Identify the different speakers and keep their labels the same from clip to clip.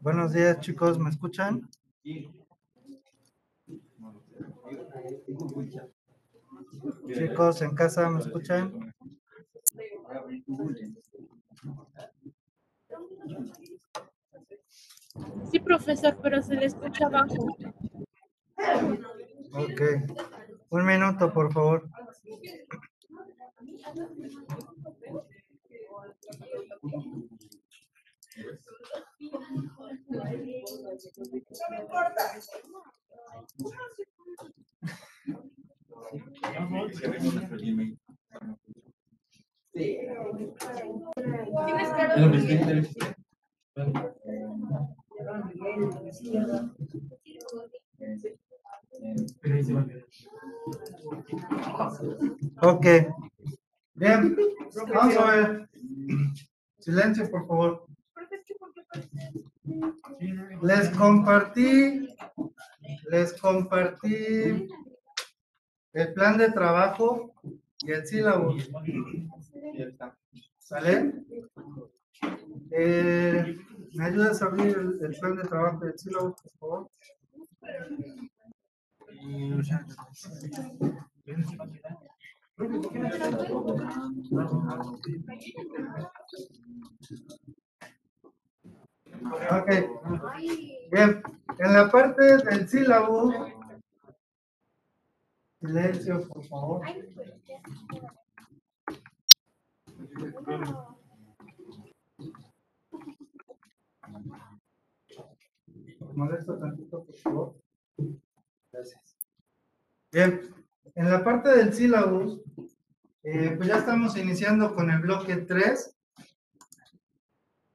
Speaker 1: Buenos días, chicos, ¿me escuchan? Chicos, en casa, ¿me escuchan?
Speaker 2: Sí, profesor, pero se le escucha bajo.
Speaker 1: Ok. Un minuto, por favor. Ok. Bien, vamos a ver. Silencio, por favor. Les compartí, les compartí el plan de trabajo y el sílabo. ¿Sale? Eh, ¿Me ayudas a abrir el, el plan de trabajo y el sílabo, por favor? Ok. Bien. En la parte del sílabo. Silencio, por favor. Molesto tantito, por favor. Gracias. Bien. En la parte del sílabus, eh, pues ya estamos iniciando con el bloque 3.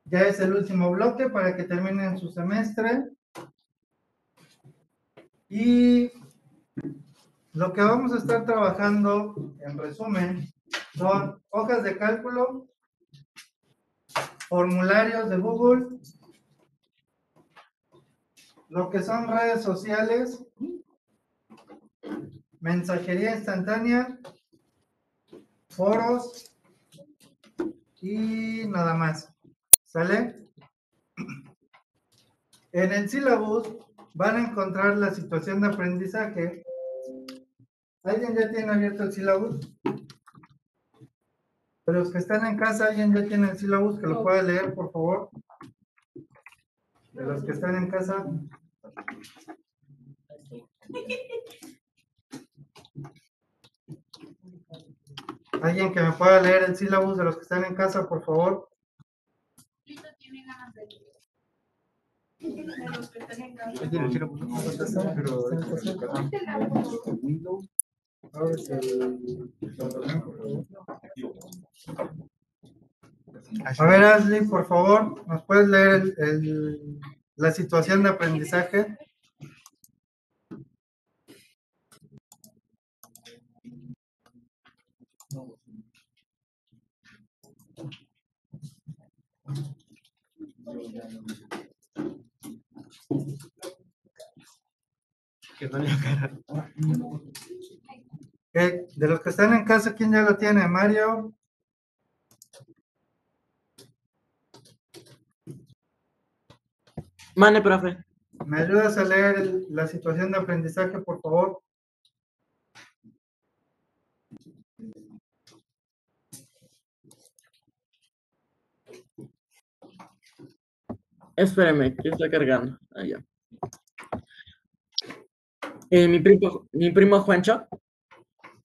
Speaker 1: Ya es el último bloque para que terminen su semestre. Y lo que vamos a estar trabajando, en resumen, son hojas de cálculo, formularios de Google, lo que son redes sociales, mensajería instantánea, foros y nada más. ¿Sale? En el sílabus van a encontrar la situación de aprendizaje. ¿Alguien ya tiene abierto el sílabus? De los que están en casa, ¿alguien ya tiene el sílabus que lo pueda leer, por favor? De los que están en casa. Alguien que me pueda leer el sílabus de los que están en casa, por favor. A ver, Ashley, por favor, ¿nos puedes leer el- el- la situación de aprendizaje? Ok, De los que están en casa, ¿quién ya lo tiene? Mario.
Speaker 3: Mane, profe.
Speaker 1: ¿Me ayudas a leer la situación de aprendizaje, por favor?
Speaker 3: Espérame, que está cargando. Ya. Eh, mi, primo, mi primo Juancho.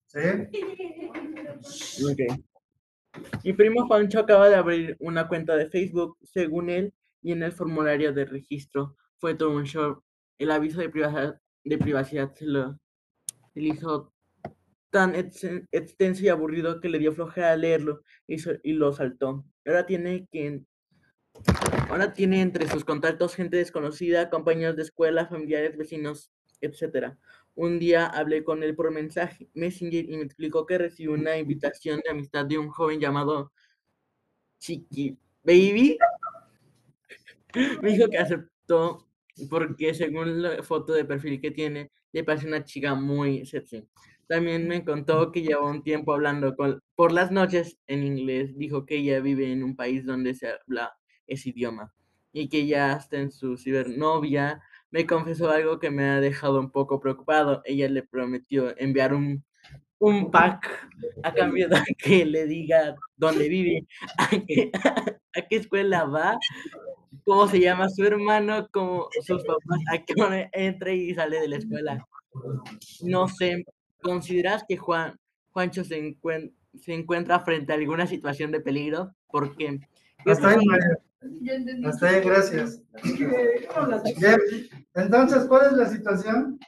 Speaker 1: ¿Sí?
Speaker 3: Ok. Mi primo Juancho acaba de abrir una cuenta de Facebook, según él, y en el formulario de registro fue todo un show. El aviso de privacidad, de privacidad se lo hizo tan ex- extenso y aburrido que le dio flojera leerlo y, y lo saltó. Ahora tiene que ahora tiene entre sus contactos gente desconocida, compañeros de escuela, familiares, vecinos, etcétera. Un día hablé con él por mensaje Messenger y me explicó que recibió una invitación de amistad de un joven llamado Chiqui Baby. Me dijo que aceptó porque según la foto de perfil que tiene, le parece una chica muy sexy. También me contó que lleva un tiempo hablando por las noches en inglés. Dijo que ella vive en un país donde se habla ese idioma.
Speaker 4: y que ya está en su cibernovia, me confesó algo que me ha dejado un poco preocupado. Ella le prometió enviar un, un pack a cambio de que le diga dónde vive, a qué, a qué escuela va, cómo se llama su hermano, cómo sus papás, a qué hora entra y sale de la escuela. No sé, ¿consideras que Juan, Juancho se, encuent- se encuentra frente a alguna situación de peligro? Porque
Speaker 1: Hasta Hasta ahí, gracias. Bien, entonces, ¿cuál es la situación?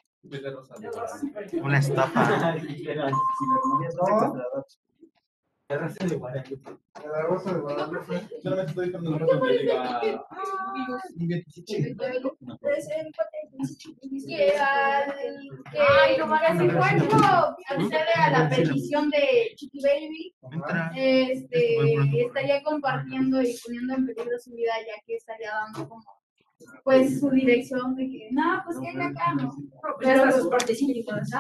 Speaker 3: Una estafa.
Speaker 1: ¿No? De la Rosa de Guadalupe.
Speaker 5: que al que, que si Juanjo accede a la petición de Chiqui Baby, este, estaría compartiendo y poniendo en peligro su vida, ya que estaría dando como, pues, su dirección de que, no, pues que acá, ¿no? Pero sus participantes.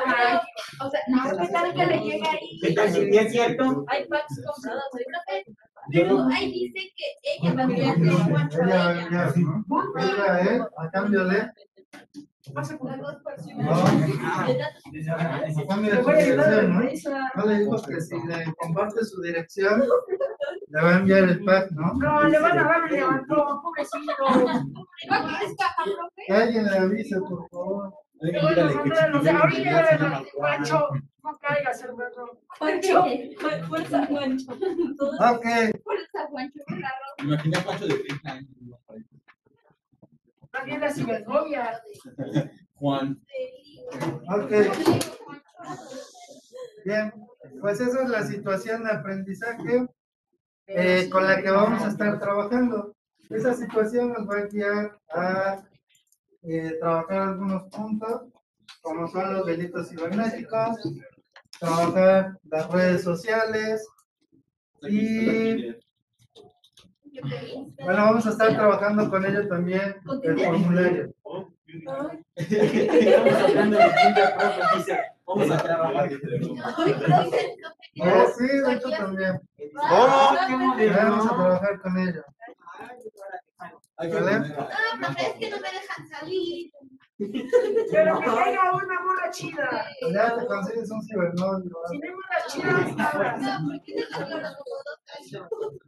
Speaker 5: O sea, no, ¿qué tal que le llega ahí?
Speaker 3: es cierto?
Speaker 5: Hay packs comprados, hay profe, pero ahí dice que ella va a enviarle a
Speaker 1: Ella,
Speaker 5: ella.
Speaker 1: ella, ¿no? Ella, él, a cambio de.
Speaker 5: Las dos personas.
Speaker 1: No, a cambio de su dirección, ¿no? No le dijo que si le comparte su dirección, le va a enviar el pack, ¿no?
Speaker 6: No, le van a dar un levantón, pobrecito.
Speaker 1: Que alguien le avise, por favor.
Speaker 6: Juancho, no caigas, hermano.
Speaker 5: Juancho, fuerza Juancho.
Speaker 1: Ok,
Speaker 5: Fuerza ropa.
Speaker 7: Imagina a Pancho de 30 años.
Speaker 6: También la cibernovia.
Speaker 7: Juan.
Speaker 1: ok. Bien, pues esa es la situación de aprendizaje eh, con la que vamos a estar trabajando. Esa situación nos va a guiar a eh, trabajar algunos puntos, como son los delitos cibernéticos, trabajar las redes sociales y bueno, vamos a estar trabajando con ello también el formulario.
Speaker 3: Vamos a trabajar.
Speaker 1: Sí, de hecho también.
Speaker 3: ¿Cómo?
Speaker 1: Ya Vamos a trabajar con ello.
Speaker 7: Hay que
Speaker 1: ¿Vale?
Speaker 7: poner a-
Speaker 5: Ah, profe, es que no me dejan salir.
Speaker 6: Pero que haya una morra chida.
Speaker 1: Ya te consigues un cibernovio. ¿verdad?
Speaker 6: Si no hay morra chida, ahora.
Speaker 5: No, ¿por qué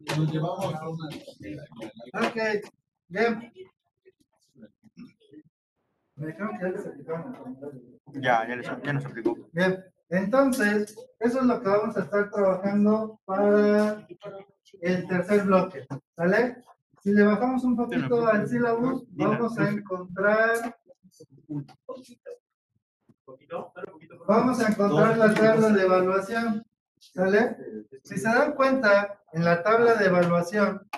Speaker 5: te
Speaker 7: Nos llevamos a una.
Speaker 1: Ok, bien. Me dijeron que ya les aplicaron.
Speaker 3: Ya, ya, les, ya nos aplicó.
Speaker 1: Bien, entonces, eso es lo que vamos a estar trabajando para el tercer bloque, ¿sale? Si le bajamos un poquito al sílabus, vamos a encontrar, vamos a encontrar la tabla de evaluación, ¿sale? Si se dan cuenta, en la tabla de evaluación,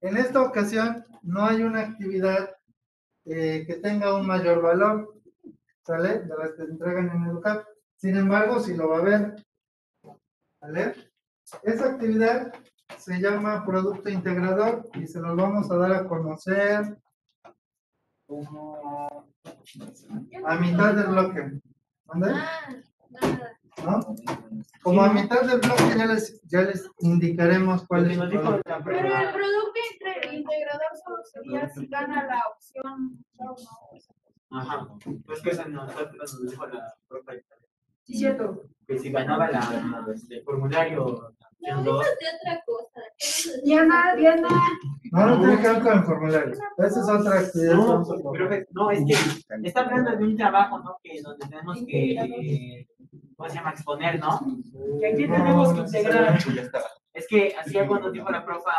Speaker 1: en esta ocasión no hay una actividad eh, que tenga un mayor valor, ¿sale? De las que se entregan en Educar. Sin embargo, si lo va a ver, ¿sale? Esa actividad se llama producto integrador y se los vamos a dar a conocer como a mitad del bloque. ¿Mande?
Speaker 5: Ah, nada.
Speaker 1: ¿No? Como a mitad del bloque ya les, ya les indicaremos cuál es el producto.
Speaker 5: Pero el producto integrador solo sería si gana la opción. no, no.
Speaker 3: Ajá. Pues que eso nosotros nos dijo la profe.
Speaker 6: Sí, cierto.
Speaker 3: Que si ganaba la, este, formulario,
Speaker 5: No,
Speaker 3: dos,
Speaker 5: eso es de otra cosa.
Speaker 6: Diana, Diana.
Speaker 1: No, no tiene que ver con el formulario. Esa es otra actividad. que
Speaker 3: No, profe, no, es que está hablando de un trabajo, ¿no? Que donde tenemos que, eh, ¿cómo se llama? Exponer, ¿no?
Speaker 6: Que aquí tenemos que integrar.
Speaker 3: Es que hacía cuando dijo la profa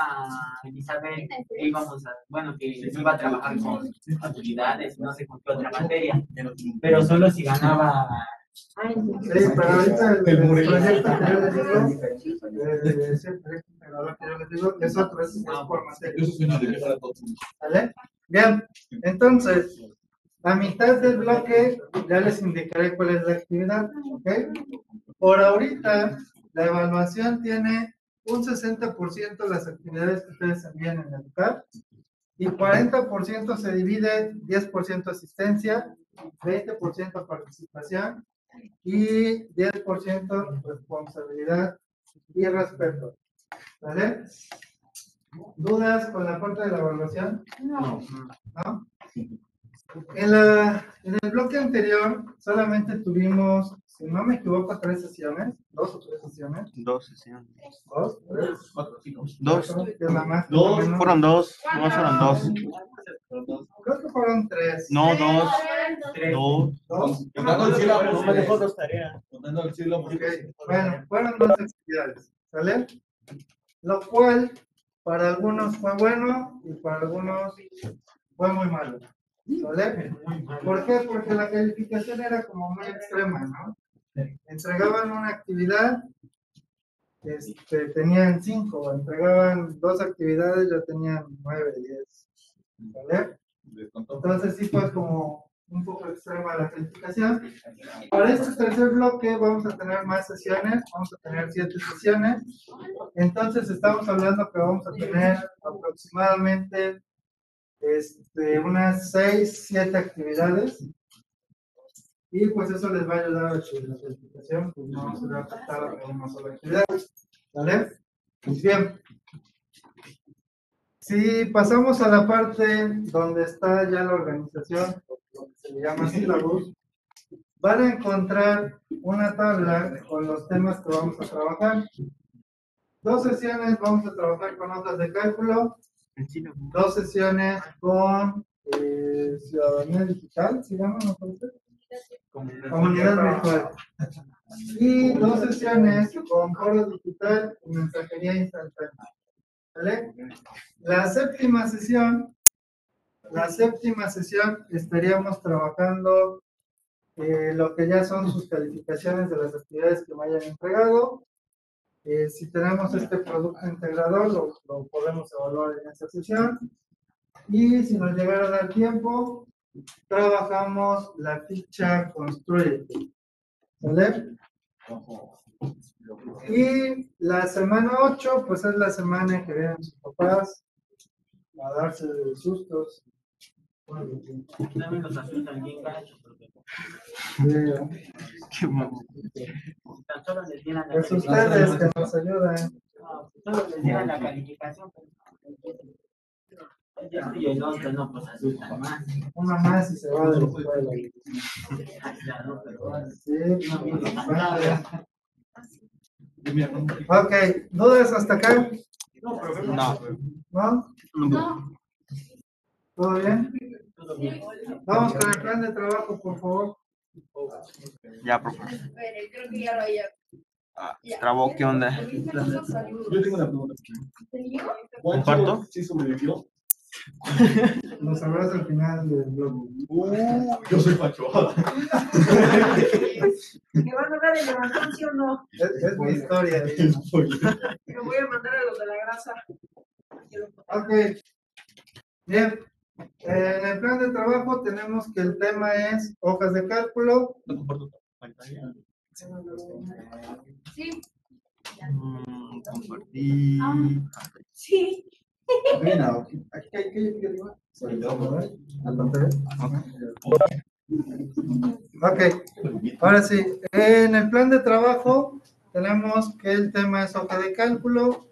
Speaker 3: Isabel que íbamos a, bueno, que se iba a trabajar con actividades, no sé con qué otra materia, pero solo si ganaba.
Speaker 1: Sí, pero ahorita el, el proyecto que yo les digo, eh, ese proyecto integrador que yo les digo, es otro, es, es por materia.
Speaker 7: Eso suena de mejor a todos.
Speaker 1: ¿Vale? Bien, entonces, a mitad del bloque ya les indicaré cuál es la actividad, ¿ok? Por ahorita, la evaluación tiene un 60% de las actividades que ustedes envían en Educar y 40% se divide 10% asistencia, 20% participación y 10% responsabilidad y respeto. ¿Vale? ¿Dudas con la parte de la evaluación?
Speaker 5: No.
Speaker 1: ¿No? En, la, en el bloque anterior solamente tuvimos, si no me equivoco, tres sesiones, dos o tres sesiones.
Speaker 8: Dos sesiones.
Speaker 1: ¿Dos? ¿Tres?
Speaker 8: Dos.
Speaker 1: ¿Cuatro? ¿Qué es la más?
Speaker 8: Dos,
Speaker 1: ¿Menos?
Speaker 8: fueron dos. No fueron dos.
Speaker 1: Creo que fueron tres.
Speaker 8: No, dos. Dos.
Speaker 1: ¿Dos?
Speaker 7: Contando el sílabo,
Speaker 4: No me dejó dos tareas.
Speaker 7: Contando el sílabo.
Speaker 1: Bueno, fueron dos actividades, ¿sale? Lo cual para algunos fue bueno y para algunos fue muy malo, ¿sale? ¿Por qué? Porque la calificación era como muy extrema, ¿no? Entregaban una actividad, este, tenían cinco, entregaban dos actividades, ya tenían nueve, diez, ¿sale? Entonces sí fue como un poco extrema la calificación. Para este tercer bloque vamos a tener más sesiones, vamos a tener siete sesiones. Entonces estamos hablando que vamos a tener aproximadamente este, unas seis, siete actividades. Y pues eso les va a ayudar a la calificación pues no se vea afectada por una sola actividad. ¿Vale? Pues bien. Si pasamos a la parte donde está ya la organización, lo que se le llama sílabus, van a encontrar una tabla con los temas que vamos a trabajar. Dos sesiones vamos a trabajar con notas de cálculo, dos sesiones con eh, ciudadanía digital, ¿se llama? ¿No parece? Comunidad virtual. Y dos sesiones con foro digital y mensajería instantánea. ¿Vale? La séptima sesión, la séptima sesión estaríamos trabajando eh, lo que ya son sus calificaciones de las actividades que me hayan entregado. Eh, si tenemos este producto integrador, lo, lo podemos evaluar en esa sesión. Y si nos llegara a dar tiempo, trabajamos la ficha construye. ¿Vale? Y la semana 8, pues es la semana en que vienen sus papás a darse sustos.
Speaker 3: Tan solo les dieran la
Speaker 1: Es ustedes que nos ayudan.
Speaker 3: No, solo les dieran la calificación. estoy no, pues más.
Speaker 1: Una más y se va.
Speaker 3: Claro, pero-
Speaker 1: Sí, no. Ok, ¿dudas hasta acá?
Speaker 8: No.
Speaker 1: ¿No?
Speaker 5: No.
Speaker 1: ¿Todo bien?
Speaker 3: Todo bien.
Speaker 1: Vamos con el plan de trabajo, por favor.
Speaker 8: Ya, profe.
Speaker 5: Espere, creo que ya lo había.
Speaker 8: Ah, Trabó, ¿qué onda?
Speaker 7: Yo tengo una pregunta.
Speaker 8: ¿Comparto?
Speaker 7: ¿Sí sobrevivió?
Speaker 1: Lo sabrás al final del blog.
Speaker 7: Uh, yo soy Pacho.
Speaker 6: ¿Me van a dar el levantón, sí o no?
Speaker 1: Es, es mi historia.
Speaker 6: Me voy a mandar a los de la grasa.
Speaker 1: Ok. Bien. En el plan de trabajo tenemos que el tema es hojas de cálculo.
Speaker 5: Sí.
Speaker 8: Mm, Compartí.
Speaker 6: Sí.
Speaker 1: Aquí hay que arriba. Pantalla. Ok, ahora sí, en el plan de trabajo tenemos que el tema es hoja de cálculo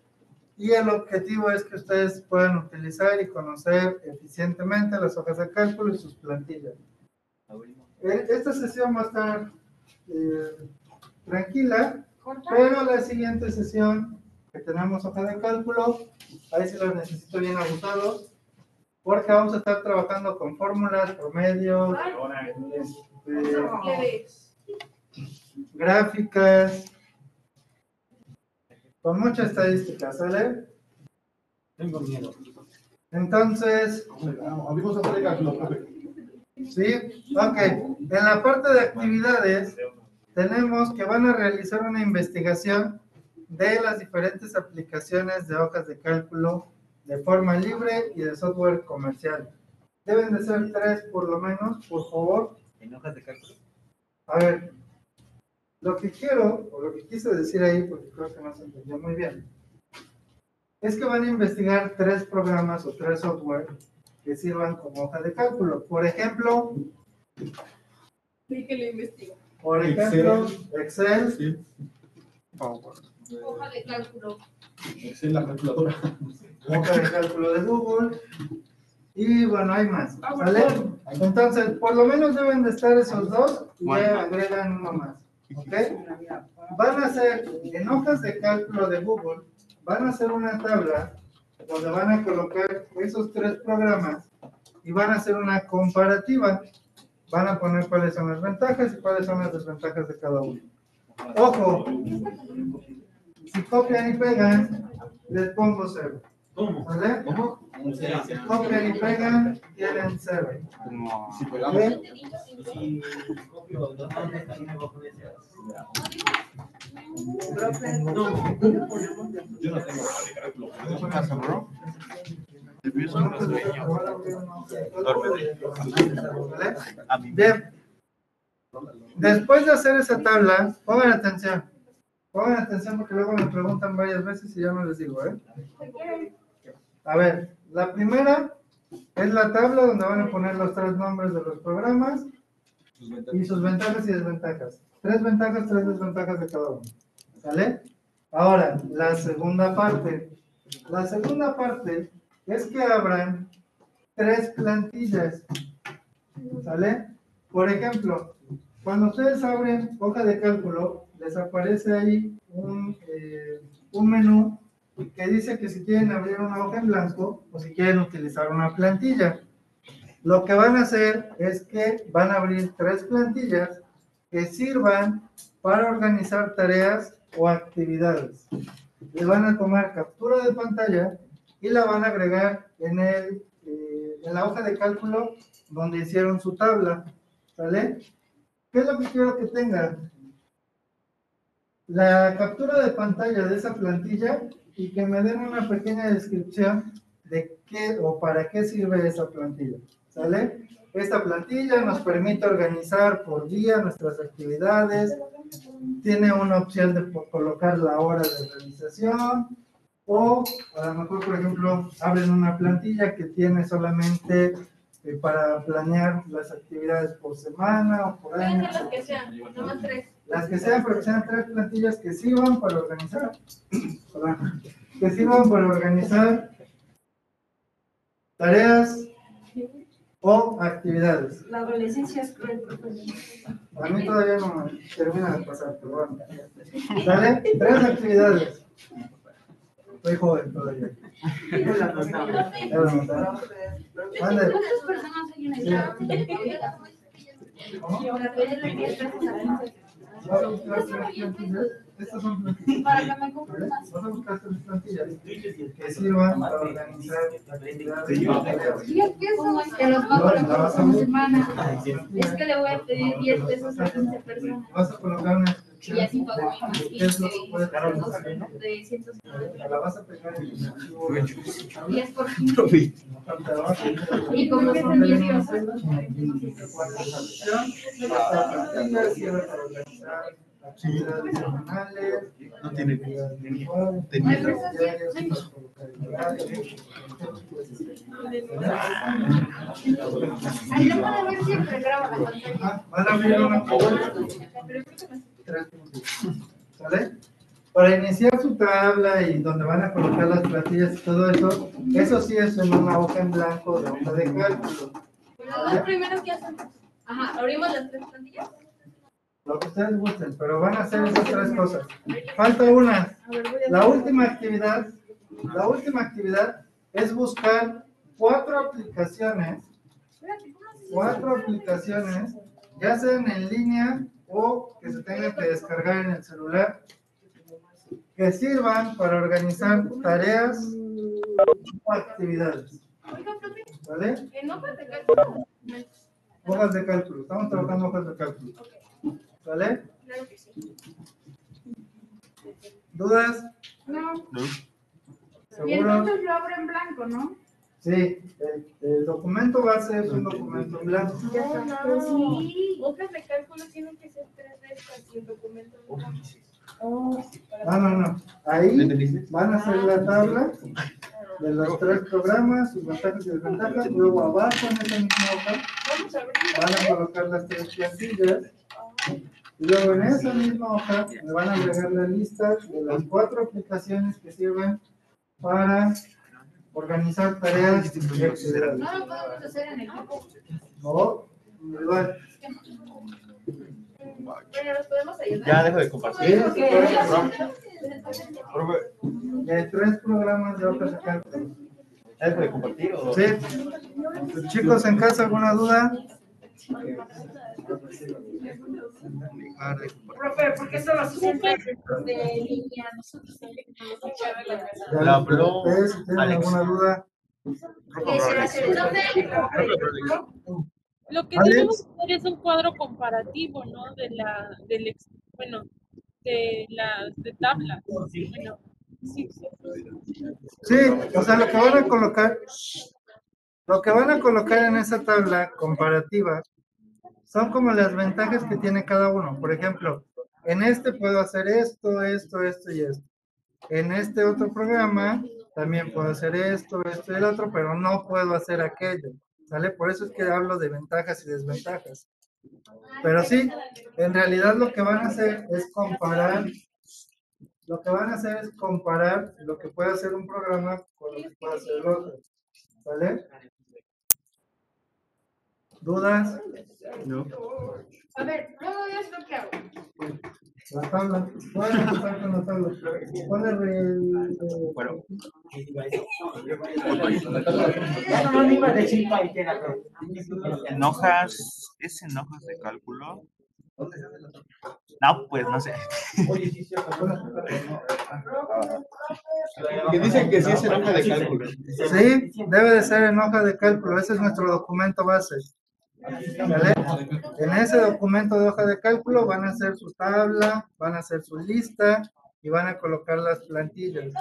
Speaker 1: y el objetivo es que ustedes puedan utilizar y conocer eficientemente las hojas de cálculo y sus plantillas. Eh, Esta sesión va a estar eh, tranquila, pero la siguiente sesión que tenemos hoja de cálculo, ahí sí los necesito bien abusados, porque vamos a estar trabajando con fórmulas, promedios, este, gráficas, con mucha estadística, ¿sale?
Speaker 3: Tengo miedo.
Speaker 1: Entonces. Sí, ok. En la parte de actividades, tenemos que van a realizar una investigación de las diferentes aplicaciones de hojas de cálculo de forma libre y de software comercial. Deben de ser tres por lo menos, por favor.
Speaker 3: ¿En hojas de cálculo?
Speaker 1: A ver, lo que quiero, o lo que quise decir ahí, porque creo que no se entendió muy bien, es que van a investigar tres programas o tres software que sirvan como hoja de cálculo. Por ejemplo,
Speaker 2: Sí, que lo investigo.
Speaker 1: por ejemplo, Excel,
Speaker 7: Sí.
Speaker 5: Hoja de cálculo.
Speaker 7: Es la calculadora.
Speaker 1: hoja de cálculo de Google. Y bueno, hay más. ¿Vale? Entonces, por lo menos deben de estar esos dos y ya agregan uno más. ¿Ok? Van a hacer, en hojas de cálculo de Google, van a hacer una tabla donde van a colocar esos tres programas y van a hacer una comparativa. Van a poner cuáles son las ventajas y cuáles son las desventajas de cada uno. Ojo, si copian y pegan, les pongo cero.
Speaker 8: ¿Cómo?
Speaker 1: ¿Vale?
Speaker 8: ¿Cómo?
Speaker 1: Copian y pegan, tienen cero.
Speaker 7: Si pegamos.
Speaker 3: Si copio, ¿dónde está mi bajo de ese?
Speaker 7: Yo no tengo hoja de cálculo.
Speaker 8: ¿En su casa, bro?
Speaker 1: ¿Vale? Bien. Después de hacer esa tabla, pongan atención. Pongan atención porque luego me preguntan varias veces y ya no les digo, ¿eh? A ver, la primera es la tabla donde van a poner los tres nombres de los programas y sus ventajas y desventajas. Tres ventajas, tres desventajas de cada uno. ¿Sale? Ahora, la segunda parte. La segunda parte es que abran tres plantillas. ¿Sale? Por ejemplo, cuando ustedes abren hoja de cálculo, les aparece ahí un, eh, un menú que dice que si quieren abrir una hoja en blanco o si quieren utilizar una plantilla. Lo que van a hacer es que van a abrir tres plantillas que sirvan para organizar tareas o actividades. Le van a tomar captura de pantalla y la van a agregar en, el, eh, en la hoja de cálculo donde hicieron su tabla. ¿Sale? ¿Qué es lo que quiero que tengan? La captura de pantalla de esa plantilla y que me den una pequeña descripción de qué o para qué sirve esa plantilla. ¿Sale? Esta plantilla nos permite organizar por día nuestras actividades, tiene una opción de colocar la hora de realización, o a lo mejor, por ejemplo, abren una plantilla que tiene solamente eh, para planear las actividades por semana o por
Speaker 5: Pueden
Speaker 1: año.
Speaker 5: ser las que sean, nomás tres.
Speaker 1: Las que sean, pero que sean tres plantillas que sirvan para organizar, perdón, que sirvan para organizar tareas o actividades.
Speaker 6: La adolescencia es cruel.
Speaker 1: A mí todavía no me termina de pasar, pero bueno. ¿Sale? Tres actividades. Soy joven todavía. Ya lo notaron. Mande.
Speaker 5: ¿Cuántas personas
Speaker 1: Estas son plantillas.
Speaker 5: Para que me compren más.
Speaker 1: Vas a buscar tres plantillas que sirvan para organizar.
Speaker 5: ¿Diez pesos? Que los va a colocar por semana. Es que le voy a pedir 10 pesos a 15 personas.
Speaker 1: Vas a colocar una
Speaker 5: Y así pago mi más
Speaker 1: ¿Qué es puedes
Speaker 5: de 150.
Speaker 1: La vas a pegar en el archivo.
Speaker 5: 10 por 15. Y como son 10 pesos.
Speaker 1: Actividades semanales.
Speaker 8: No tiene.
Speaker 5: Ahí lo puede ver siempre, graba la pantalla.
Speaker 1: Ah, Van a abrir una Tres puntos. ¿Sale? Para iniciar su tabla y donde van a colocar las plantillas y todo eso, eso sí es en una hoja en blanco de hoja de cálculo.
Speaker 5: Los dos primeros que hacen. Ajá, abrimos las tres plantillas.
Speaker 1: Lo que ustedes gusten, pero van a hacer esas tres cosas. Falta una. La última actividad, la última actividad es buscar cuatro aplicaciones, cuatro aplicaciones, ya sean en línea o que se tengan que descargar en el celular, que sirvan para organizar tareas o actividades. ¿Vale?
Speaker 5: en hojas de cálculo.
Speaker 1: Hojas de cálculo, estamos trabajando hojas de cálculo. ¿Vale?
Speaker 5: Claro que sí.
Speaker 1: ¿Dudas?
Speaker 5: No. Y
Speaker 1: ¿Seguro?
Speaker 5: entonces lo abro en blanco, ¿no?
Speaker 1: Sí, el, el documento base es un documento en blanco.
Speaker 5: No, no, sí. Hojas de cálculo tienen que ser tres restas y el documento no. Oh,
Speaker 1: No, no, no. Ahí van a hacer la tabla de los tres programas, sus ventajas y desventajas. Luego abajo en esa misma hoja
Speaker 5: a
Speaker 1: van a colocar las tres plantillas Y luego en esa misma hoja me van a agregar la lista de las cuatro aplicaciones que sirven para organizar tareas y actividades.
Speaker 5: No lo podemos hacer en equipo.
Speaker 1: O individual.
Speaker 5: Pero nos podemos ayudar.
Speaker 8: Ya dejo de compartir.
Speaker 1: De tres programas de de cálculo.
Speaker 8: ¿Ya dejo de compartir o?
Speaker 1: Sí. Chicos, en casa, ¿alguna duda?
Speaker 8: Dejar de compartir.
Speaker 6: Profe, ¿por qué solo se siente?
Speaker 5: De línea, nosotros tenemos que echar la casa.
Speaker 8: La habló Alex.
Speaker 1: alguna duda.
Speaker 2: Lo que
Speaker 1: Alex.
Speaker 2: debemos hacer es un cuadro comparativo, ¿no? De la, del, ex- bueno, de las de tablas. Bueno, sí, sí.
Speaker 1: Sí, o sea, lo que van a colocar, lo que van a colocar en esa tabla comparativa son como las ventajas que tiene cada uno. Por ejemplo, en este puedo hacer esto, esto, esto y esto. En este otro programa también puedo hacer esto, esto y el otro, pero no puedo hacer aquello. ¿Sale? Por eso es que hablo de ventajas y desventajas. Pero sí, en realidad lo que van a hacer es comparar lo que van a hacer es comparar lo que puede hacer un programa con lo que puede hacer el otro. ¿Vale? ¿Dudas?
Speaker 8: No.
Speaker 5: A ver, luego de esto, ¿qué hago?
Speaker 1: La tabla. Pueden empezar con la tabla. ¿Cuál es el-
Speaker 8: Bueno.
Speaker 3: Eso no me iba a decir cualquiera. pero-
Speaker 8: En hojas, ¿es en hojas de cálculo? No, pues no sé.
Speaker 7: Que dicen que sí es en hoja de cálculo.
Speaker 1: Sí, debe de ser en hoja de cálculo. Ese es nuestro documento base. ¿Vale? En ese documento de hoja de cálculo van a hacer su tabla, van a hacer su lista y van a colocar las plantillas.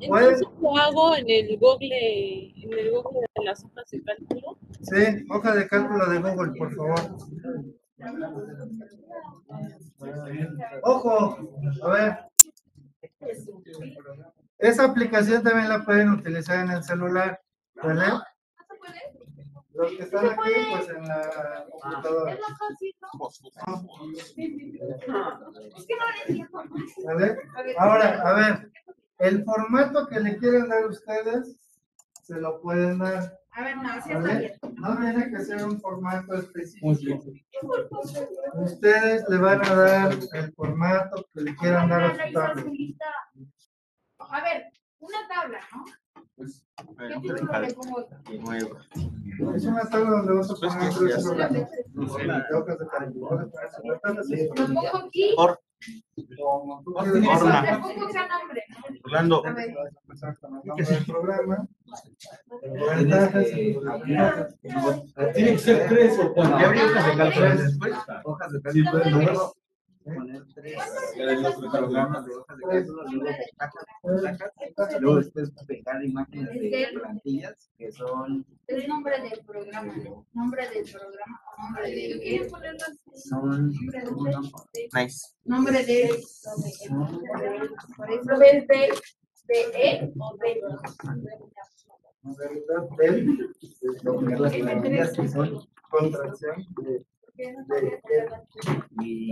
Speaker 2: Entonces lo hago en el Google, en el Google de las hojas de cálculo.
Speaker 1: Sí, hoja de cálculo de Google, por favor. Ojo, a ver. Esa aplicación también la pueden utilizar en el celular, ¿vale? Los que están aquí, pues en la computadora.
Speaker 5: Es. Es que no le entiendo.
Speaker 1: ¿Vale? Ahora, a ver, el formato que le quieren dar ustedes, se lo pueden dar,
Speaker 5: A ver, no, sí está bien.
Speaker 1: No tiene que ser un formato específico. Ustedes le van a dar el formato que le quieran dar a su tabla.
Speaker 5: A ver, una tabla, ¿no?
Speaker 8: Nueva.
Speaker 1: Es una tabla donde vas a
Speaker 8: Pues
Speaker 1: poner tres programas. De hojas de
Speaker 8: Orna.
Speaker 5: ¿no?
Speaker 8: Orlando.
Speaker 1: El programa.
Speaker 7: Tiene que ser tres o cuatro.
Speaker 8: ¿Ya habría hojas de cálculo
Speaker 1: Tres.
Speaker 8: después?
Speaker 9: hojas de
Speaker 7: pues,
Speaker 9: poner tres programas de hojas de cálculo, luego y después pegar imágenes de plantillas que son,
Speaker 5: Es nombre del programa, ¿no? Nombre del programa. Nombre de.
Speaker 9: Son,
Speaker 8: Nice.
Speaker 5: Nombre de. Por eso B, B, E o B.
Speaker 1: En realidad, del,
Speaker 9: poner las plantillas que son
Speaker 1: contracción de, de,
Speaker 9: y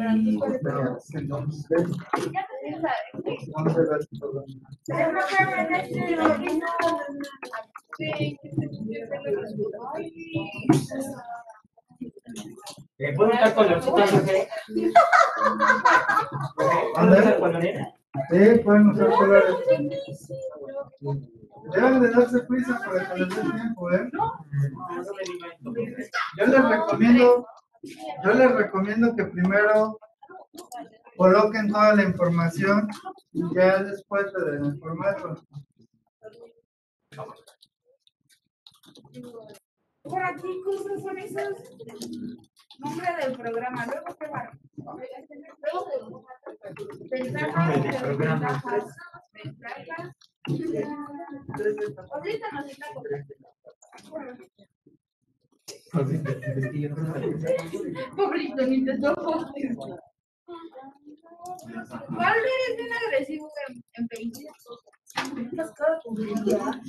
Speaker 1: entonces.
Speaker 3: ¿Le puedo.
Speaker 1: Sí, pueden usar colores. Deben de darse prisa para que les dé tiempo, ¿eh? Yo les recomiendo, yo les recomiendo que primero coloquen toda la información y ya después le den el formato.
Speaker 5: Por aquí, cosas son esas. Nombre del programa, luego qué va. Luego de ventajas, desventajas, ventajas. Ahorita nos está Pobrito, ni te toco. Valder es bien agresivo en, películas.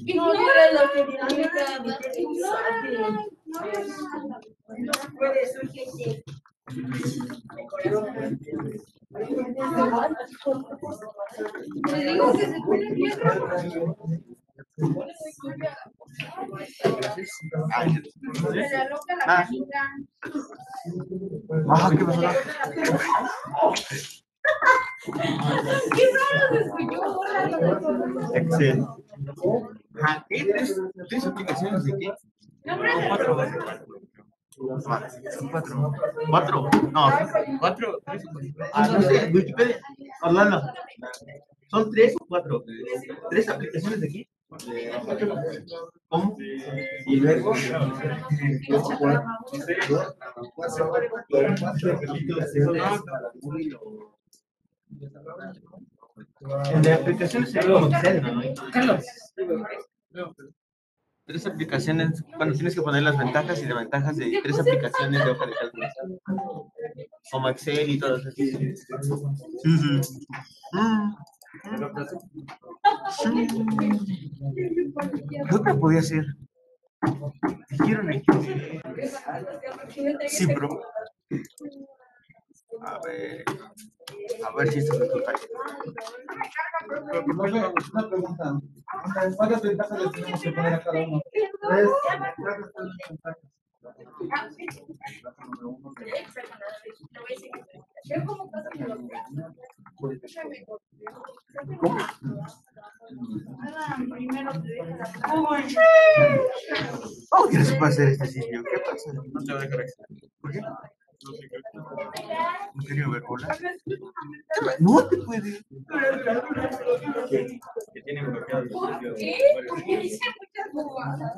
Speaker 5: Ignora dinámica. Ignora.
Speaker 6: Puede surgir
Speaker 5: Les digo que se ponen bien
Speaker 8: Ah. ¿qué pasó?
Speaker 5: Qué.
Speaker 8: Excel. ¿qué? ¿Tres, aplicaciones de qué? Cuatro. Cuatro. Cuatro. No, cuatro. Ah, no. ¿Son tres o cuatro? ¿Tres aplicaciones de qué? Y luego. El de aplicaciones ¿no? Tres aplicaciones, bueno, tienes que poner las ventajas y desventajas de tres aplicaciones de hoja de cálculo. Como Excel y todo eso. Sí, sí. Mm. ¿Qué otra podía ser? Dijeron aquí. Sí, bro. A ver. A ver si esto es total.
Speaker 1: Una pregunta. ¿Cuántas ventajas le tenemos que poner a cada uno? Tres.
Speaker 8: ¿Cómo no se puede hacer este sitio? ¿Qué pasa? No te va a dejar. ¿Por qué? No quería ver hola. No te puede. Que tienen bloqueado el sitio.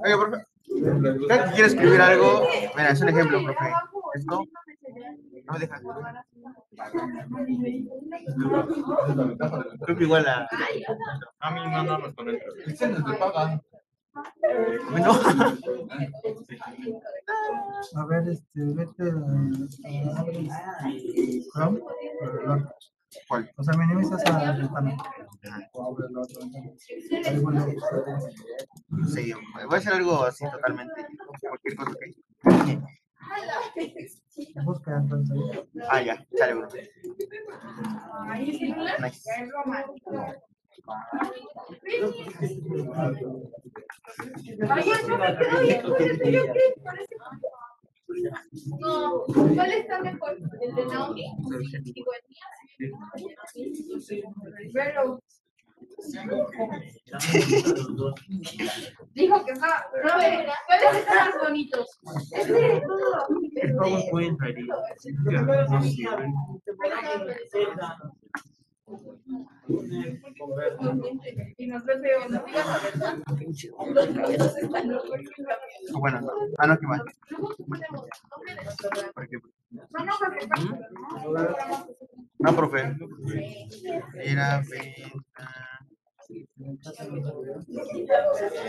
Speaker 8: Oiga, profe. Cada que quiero escribir algo, mira, es un ejemplo, profe. Esto no me deja. Creo que igual a. A mí no, no nos conecta. Este nos lo paga. Bueno.
Speaker 1: A ver, este, vete. a- Chrome.
Speaker 8: ¿Cuál?
Speaker 1: O sea, minimizas a la ventana.
Speaker 8: Sí, voy a hacer algo así totalmente. Cualquier cosa que.
Speaker 1: Busca entonces.
Speaker 8: Ah, ya, sale, bro. Nice.
Speaker 5: No, ¿cuál está mejor? ¿El de Naomi? Digo, el mío. Dijo que. No, ve, ¿cuáles están más bonitos? Este, todo.
Speaker 8: Bueno, no. ah, no, ¿qué más?
Speaker 5: No,
Speaker 8: profe. Era.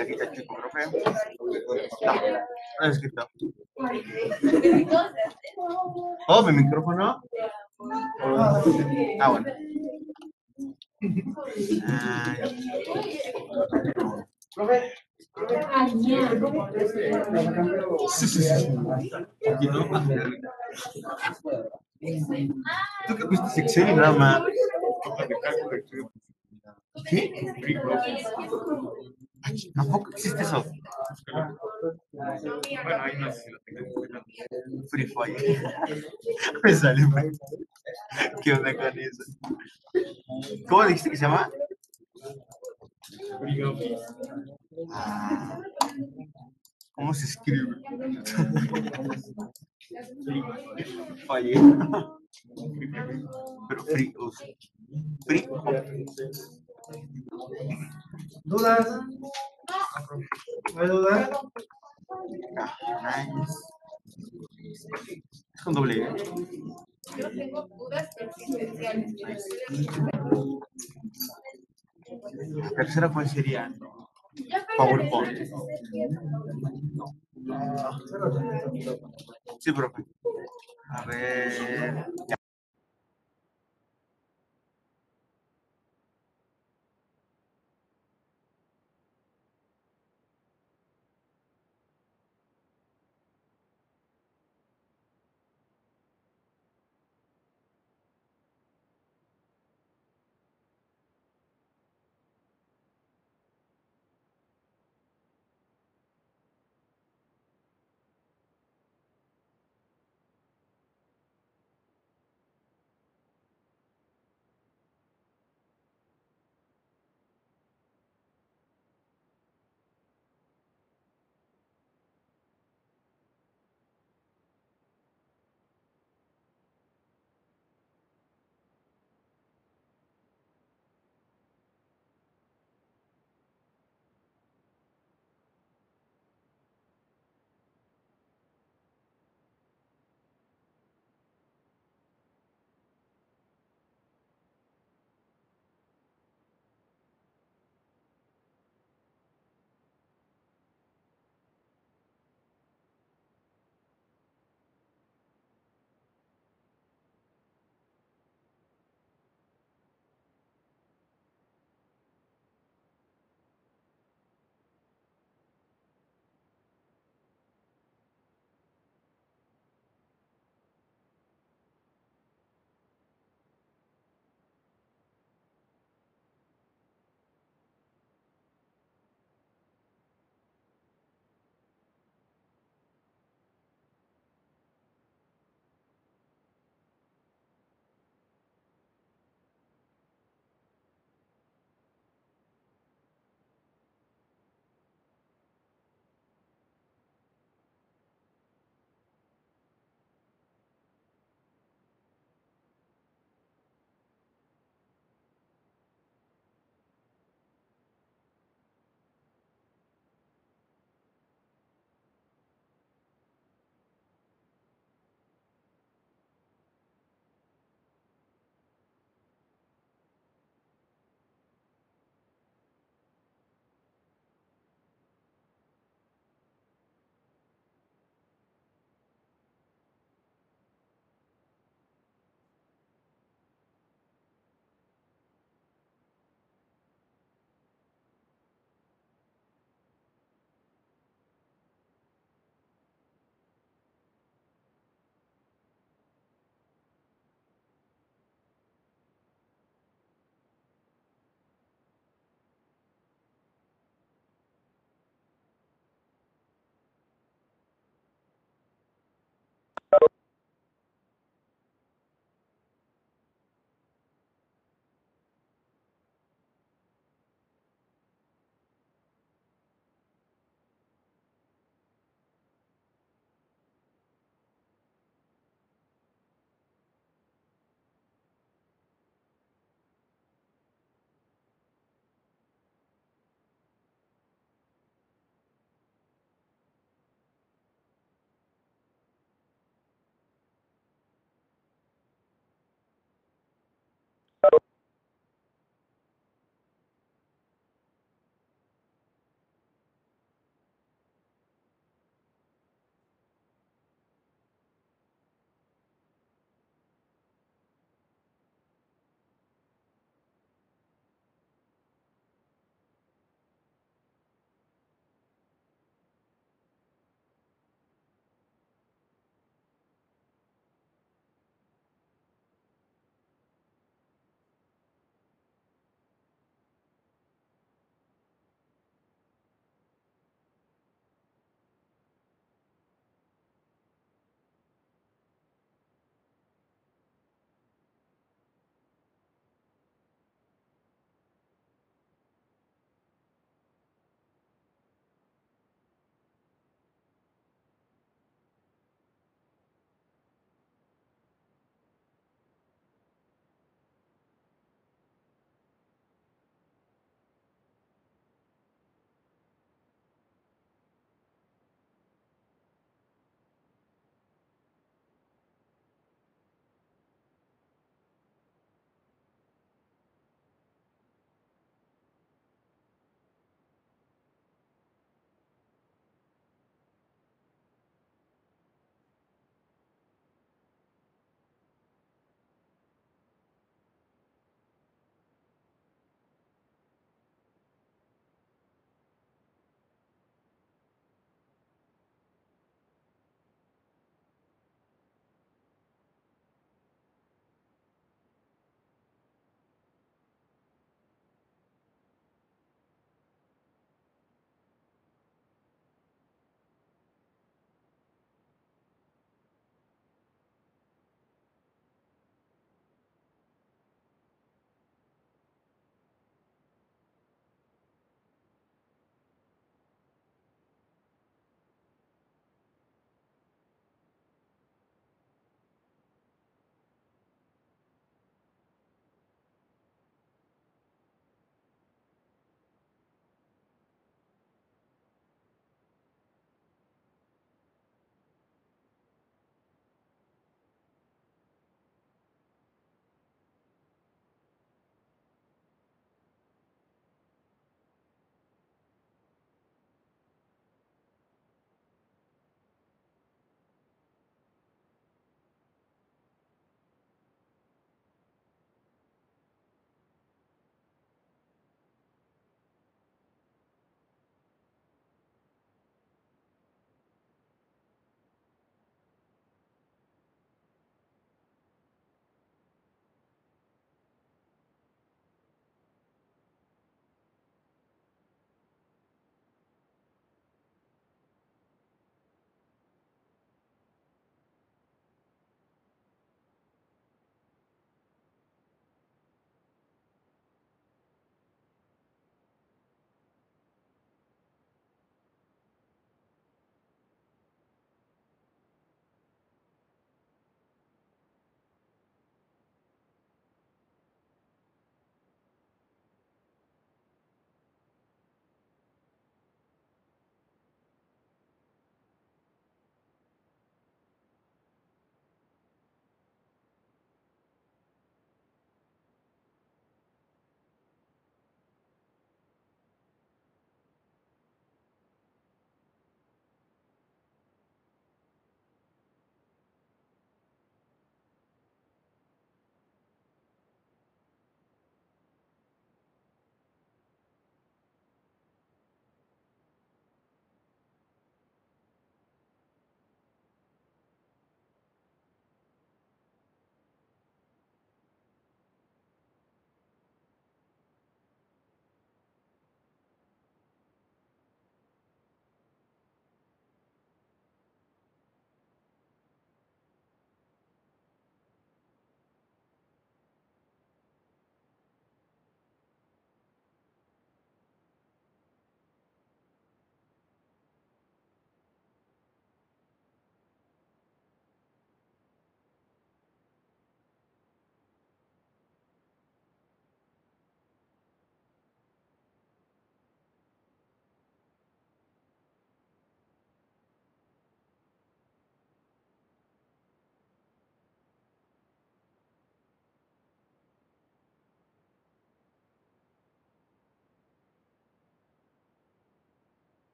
Speaker 8: Aquí está chico, profe. No. Oh, mi micrófono. Ah, bueno. Ah. Sí, sí, sí. Tú que viste Excel y nada más. ¿Qué? Ay, Tampoco existe eso. Bueno, ahí no sé si lo tengo. Free Fire. Me sale mal. ¿Qué onda con eso? ¿Cómo dijiste que se llama? Ah, ¿Cómo se escribe? Fallé. Pero free. Free.
Speaker 1: ¿Dudas? ¿No hay dudas?
Speaker 8: Es con doble E.
Speaker 5: Yo tengo dudas existenciales.
Speaker 8: La tercera, ¿cuál sería? PowerPoint. Sí, profe. A ver. ya.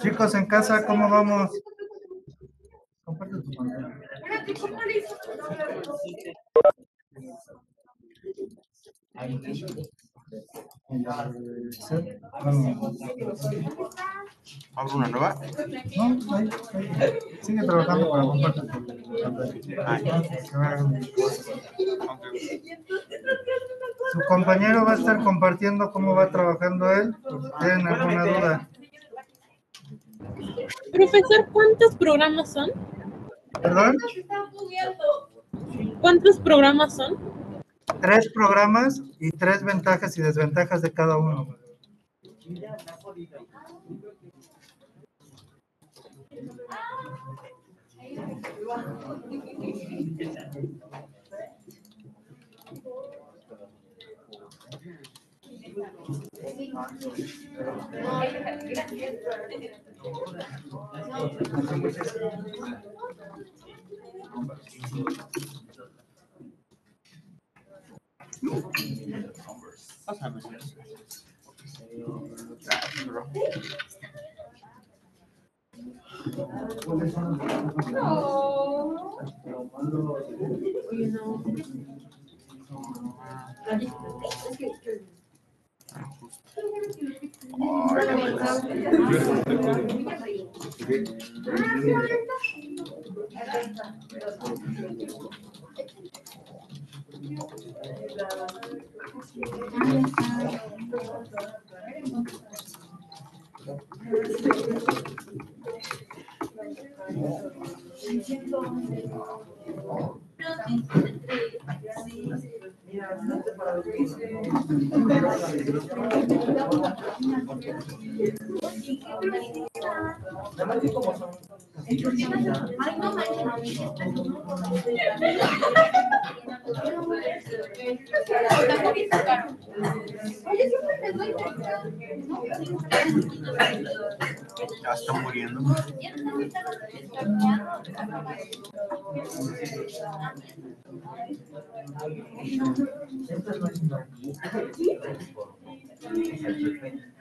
Speaker 1: Chicos en casa, ¿cómo vamos? Comparte tu pantalla.
Speaker 8: ¿Abro una nueva?
Speaker 1: No, ahí, ahí. Sigue trabajando para compartir tu pantalla. Su compañero va a estar compartiendo cómo va trabajando él. por si ¿Tienen alguna duda?
Speaker 2: Profesor, ¿cuántos programas son?
Speaker 1: ¿Perdón?
Speaker 2: ¿Cuántos programas son?
Speaker 1: Tres programas y tres ventajas y desventajas de cada uno.
Speaker 6: What time is it? You know.
Speaker 5: Gracias. Gracias. Ya está muriendo.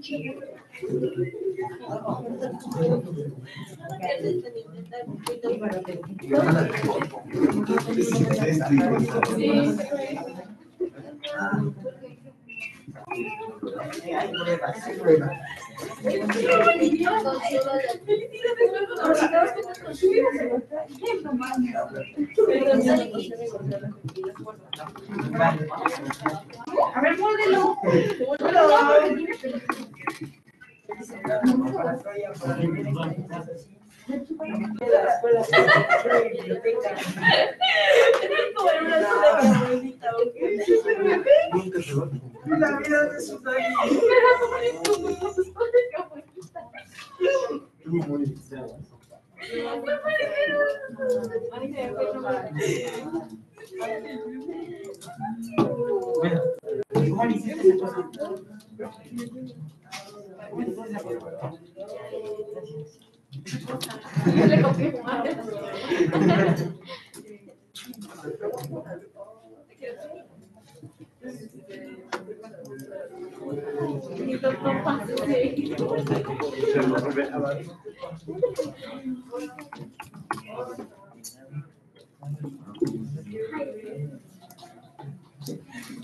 Speaker 5: Sí. A
Speaker 3: ver, La vida
Speaker 5: de ven.
Speaker 6: Recibe, recibe, sí.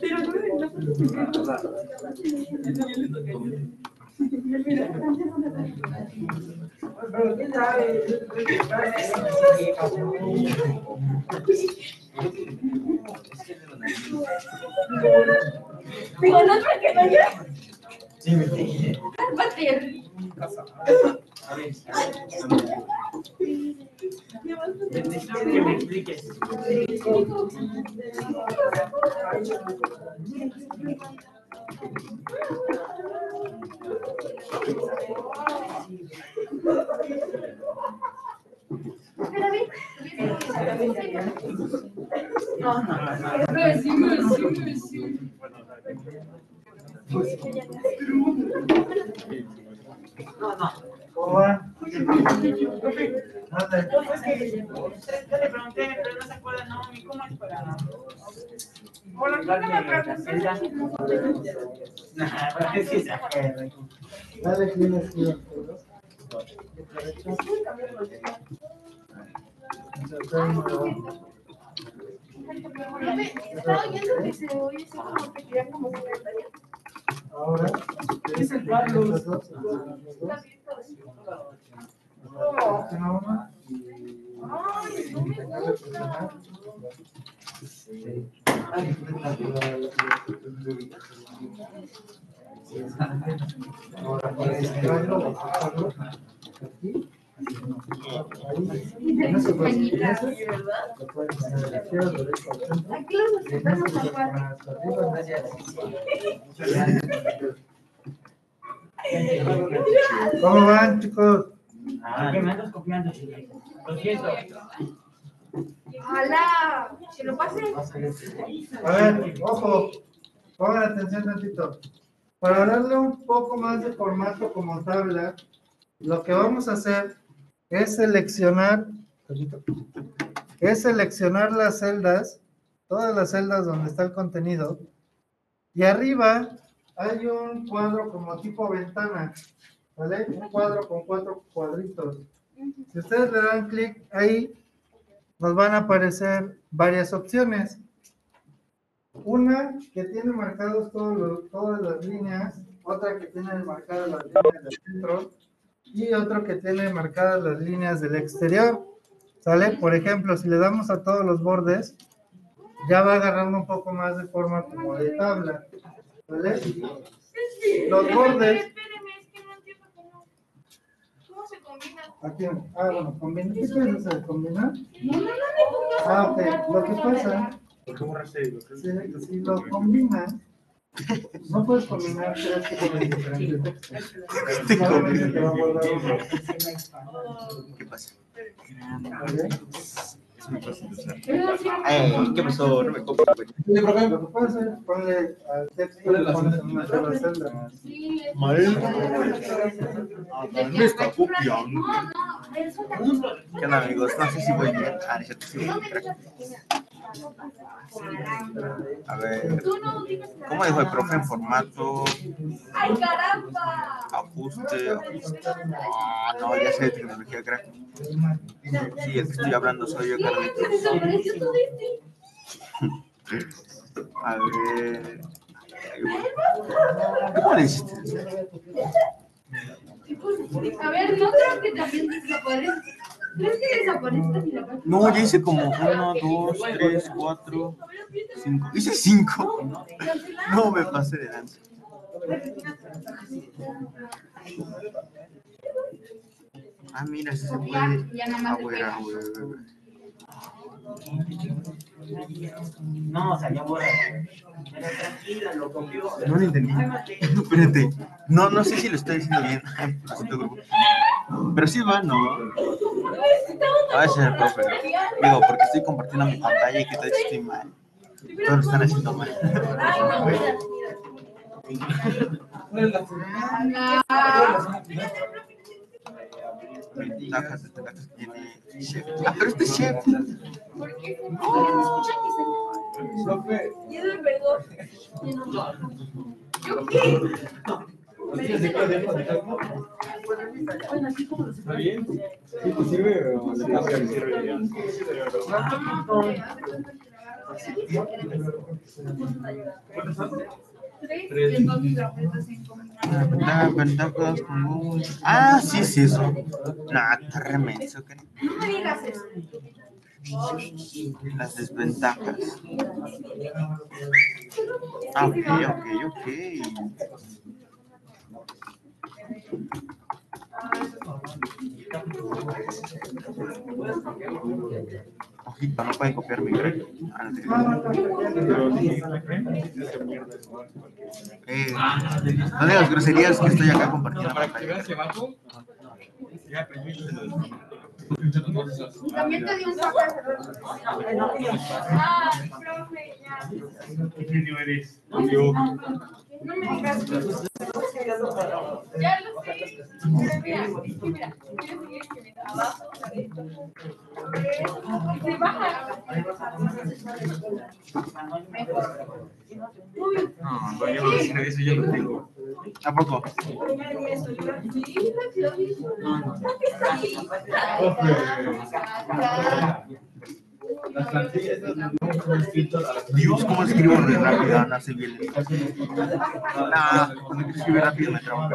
Speaker 3: No, no.
Speaker 1: ¿Cómo va? Anda.
Speaker 3: Entonces, que yo le pregunté, pero no se no, ¿y cómo es para...?
Speaker 1: Clic aquí.
Speaker 5: Estaba oyendo que se oye así como que querían como secretaria.
Speaker 1: Ahora.
Speaker 3: Es el Carlos.
Speaker 6: Ay, no me gusta.
Speaker 1: ¿Cómo van, chicos?
Speaker 3: Ah, que me copiando.
Speaker 5: Ojalá, que lo pase.
Speaker 1: A ver, ojo, pongan atención tantito. Para darle un poco más de formato como tabla, lo que vamos a hacer es seleccionar, es seleccionar las celdas, todas las celdas donde está el contenido, y arriba hay un cuadro como tipo ventana, ¿vale? Un cuadro con cuatro cuadritos. Si ustedes le dan clic ahí, nos van a aparecer varias opciones. Una que tiene marcados todos los- todas las líneas, otra que tiene marcadas las líneas del centro y otro que tiene marcadas las líneas del exterior. ¿Sale? Por ejemplo, si le damos a todos los bordes, ya va agarrando un poco más de forma como de tabla. ¿Vale? Los bordes,
Speaker 5: ¿Cómo se combina?
Speaker 1: aquí, ah, bueno, combina, ¿qué quieres hacer? ¿Combinar?
Speaker 5: No, no, no me pongas a
Speaker 1: Ah, ok, lo que pasa, si, si lo combinas, no puedes combinar tres tipos de diferentes textos. Solamente te va a uno.
Speaker 8: ¿Qué. Eh, ¿qué pasó? No me compro, güey.
Speaker 5: Es- me está copiando.
Speaker 8: ¿Qué amigos? No sé si voy. Ah, es. A ver. ¿cómo dijo el profe en formato?
Speaker 5: ¡Ay, caramba!
Speaker 8: Ajuste, ajuste. Ah, no, ya sé tecnología, crack. Sí, el que estoy hablando soy yo, Carlitos. A ver. ¿Cómo le hiciste?
Speaker 5: A ver, no creo que también desaparezca. ¿Crees que desaparezca si la
Speaker 8: No, ya hice como uno, dos, tres, cuatro, cinco. Hice cinco. No me pasé de lanza. Ah, mira, sí se puede.
Speaker 5: Ya nada
Speaker 8: Ah,
Speaker 5: más le
Speaker 8: güey,
Speaker 5: pega.
Speaker 8: ah, güey, güey, güey.
Speaker 3: No, o sea, ya borra. Pero tranquila, lo copió.
Speaker 8: No lo entendí. Espérate. No, no sé si lo estoy diciendo bien. Pero sí va, ¿no? A veces el profe. ¿no? Digo, porque estoy compartiendo mi pantalla y que tal estoy mal. Todos lo están haciendo mal. Ah, pero este es Chef.
Speaker 5: ¿Por qué? Porque se escucha que se. Y eso me pegó. ¿Yo qué? Bueno, así como los.
Speaker 7: ¿Está bien? ¿Sí te sirve o le pasa que sirve.
Speaker 8: Ah, Ah, sí, sí, eso. Nah, está remenso. que-
Speaker 5: No me digas eso.
Speaker 8: Las desventajas. Ah, ok, ok, ok. Ojito, no pueden copiar mi grado. Ah, Eh, no digas groserías que estoy acá compartiendo pantalla.
Speaker 5: También te di un. Ah, profe, ya.
Speaker 8: ¿Qué niño eres? Yo.
Speaker 5: No me digas. Ya lo sé. Pero. Mejor.
Speaker 8: No, no, yo no yo lo tengo. ¿A poco?
Speaker 7: Esas no
Speaker 8: Dios, ¿cómo escribo rápido? No sé bien. Nah, cuando escribe rápido me trabo.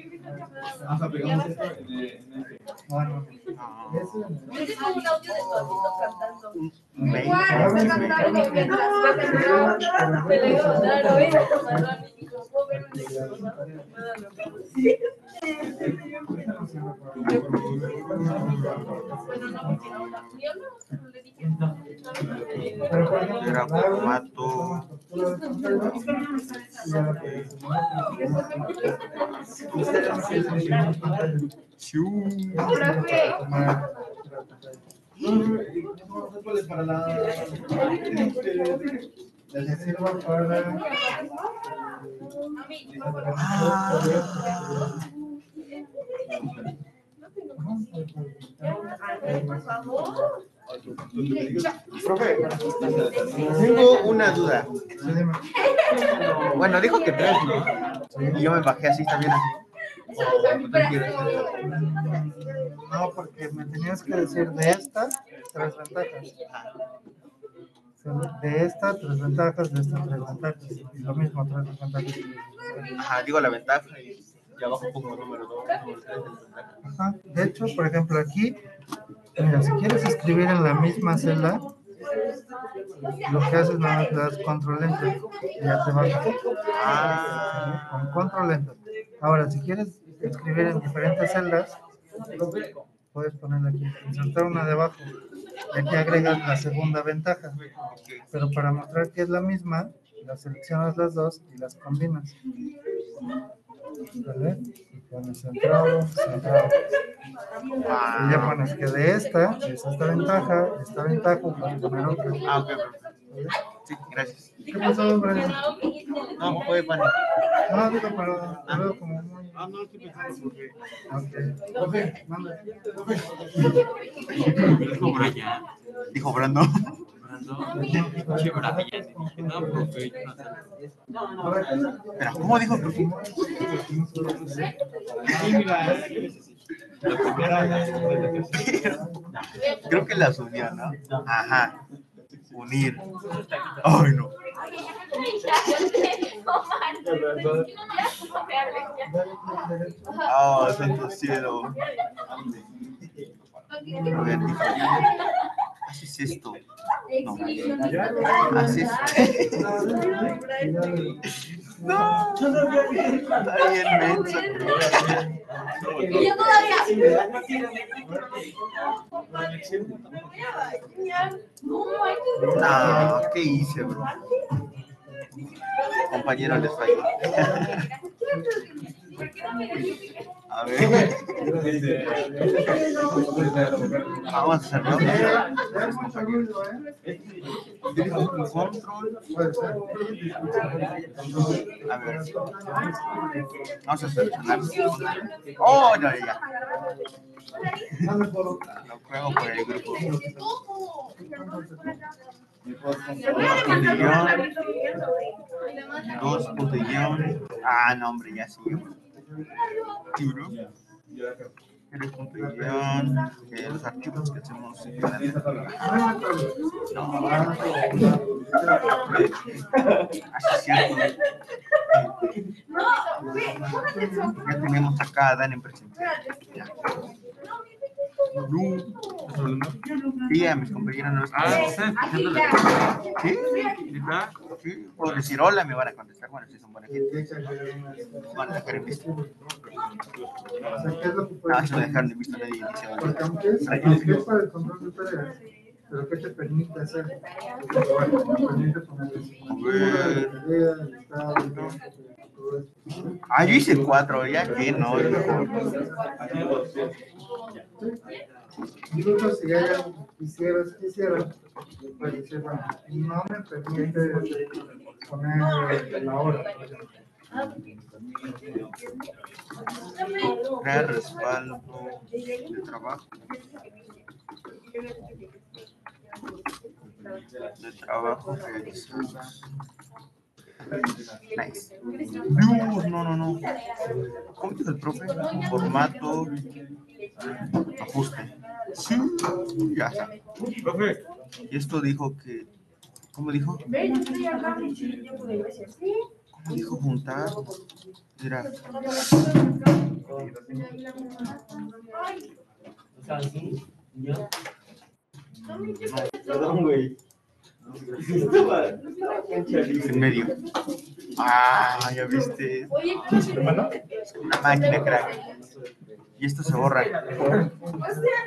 Speaker 7: Esto en el-
Speaker 5: es como un audio de tu amigo cantando. Igual, cantando mientras va cantando. Te lo iba a mandar hoy, lo mandó a mi hijo. ¿Puedo ver un de Sí. Bueno, no, porque no, no, no le dije.
Speaker 8: Era formato.
Speaker 5: Profe,
Speaker 1: ¿Cuál es para la...
Speaker 5: Por favor.
Speaker 8: Profe, tengo una duda. Bueno, dijo que tres, ¿no? Y yo me bajé así, ¿está bien así? ¿O tú quieres?
Speaker 1: No, porque me tenías que decir de esta, tres ventajas. De esta, tres ventajas, de esta, tres ventajas. Y lo mismo, tres ventajas.
Speaker 8: Ajá, digo la ventaja y, y abajo pongo número dos, número tres.
Speaker 1: Ajá. De hecho, por ejemplo, aquí, mira, si quieres escribir en la misma celda, lo que haces nada más le das control enter y ya te baja.
Speaker 8: Ah,
Speaker 1: Con control enter. Ahora, si quieres escribir en diferentes celdas, puedes ponerle aquí, insertar una debajo. Y aquí agregas la segunda ventaja. Pero para mostrar que es la misma, las seleccionas las dos y las combinas. ¿Vale? Y pones centrado, centrado. Y ya pones que de esta es esta ventaja, esta ventaja, puedes poner otra.
Speaker 8: ah, ok. Sí, gracias.
Speaker 1: ¿Qué pasó, Brian?
Speaker 8: No, fue.
Speaker 1: No, digo, pero te veo como muy...
Speaker 8: Ah, no, estoy pensando porque.
Speaker 1: Ok. Profe, manda.
Speaker 7: Dijo Brian.
Speaker 8: Dijo Brando.
Speaker 7: Che, Brian. No.
Speaker 8: Pero, ¿cómo dijo el. Creo que las unió, ¿no? Ajá. Unir. Ay, no. Santo cielo. Haces esto. No. Haces. No. Está bien.
Speaker 5: Y yo todavía. No,
Speaker 8: No, ¿qué hice, bro? Compañero, les falló. A ver. Vamos a. Control. A ver. Vamos a seleccionar. Oh, no, ya. Lo juego por el grupo. Dos punto y guion. Ah, no, hombre, ya sí. Y guion. eh, los archivos que hacemos. No. Es cierto. Ya tenemos acá a Dan en. No. Sí, a mis compañeros no
Speaker 7: Ah,
Speaker 8: están.
Speaker 7: ¿estás escuchando?
Speaker 8: ¿Sí? Puedo decir hola, me van a contestar. Bueno, si son buenas gente. Van a dejar en visto. Ah, dejaron en visto, nadie
Speaker 1: aunque es, para el control de tareas, pero ¿qué te permite hacer? Te permite poner el estado, ¿no?
Speaker 8: Ah, yo hice cuatro, ya que no.
Speaker 1: Incluso si ella quisiera, quisiera, pues bueno, no me permite poner la hora.
Speaker 8: Crear respaldo de trabajo. De trabajo realizados. Nice. No, no, no, no. ¿Cómo dijo el profe? Formato. Ajuste. Sí, ya está. Profe. Y esto dijo que. ¿Cómo dijo? ¿Cómo dijo juntar? Mira.
Speaker 7: Perdón, güey.
Speaker 8: En medio. Ah, ya viste.
Speaker 5: Oye, pero
Speaker 8: Una máquina crack. Y esto se borra.
Speaker 5: O sea,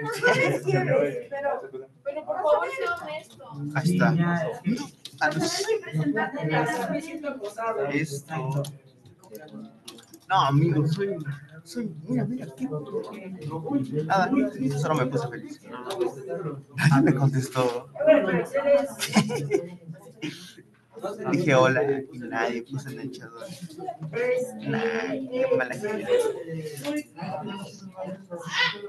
Speaker 5: no sabes quién es, pero, pero por favor, sea honesto.
Speaker 8: Ahí está. Ah, no,
Speaker 5: ¿Sabes representarte de la
Speaker 8: Esto. No, amigo, soy. Soy. Mira, qué. Nada, solo me puse feliz. Nadie me contestó. Dije hola y nadie puso en el chat. Nadie, qué mala gente.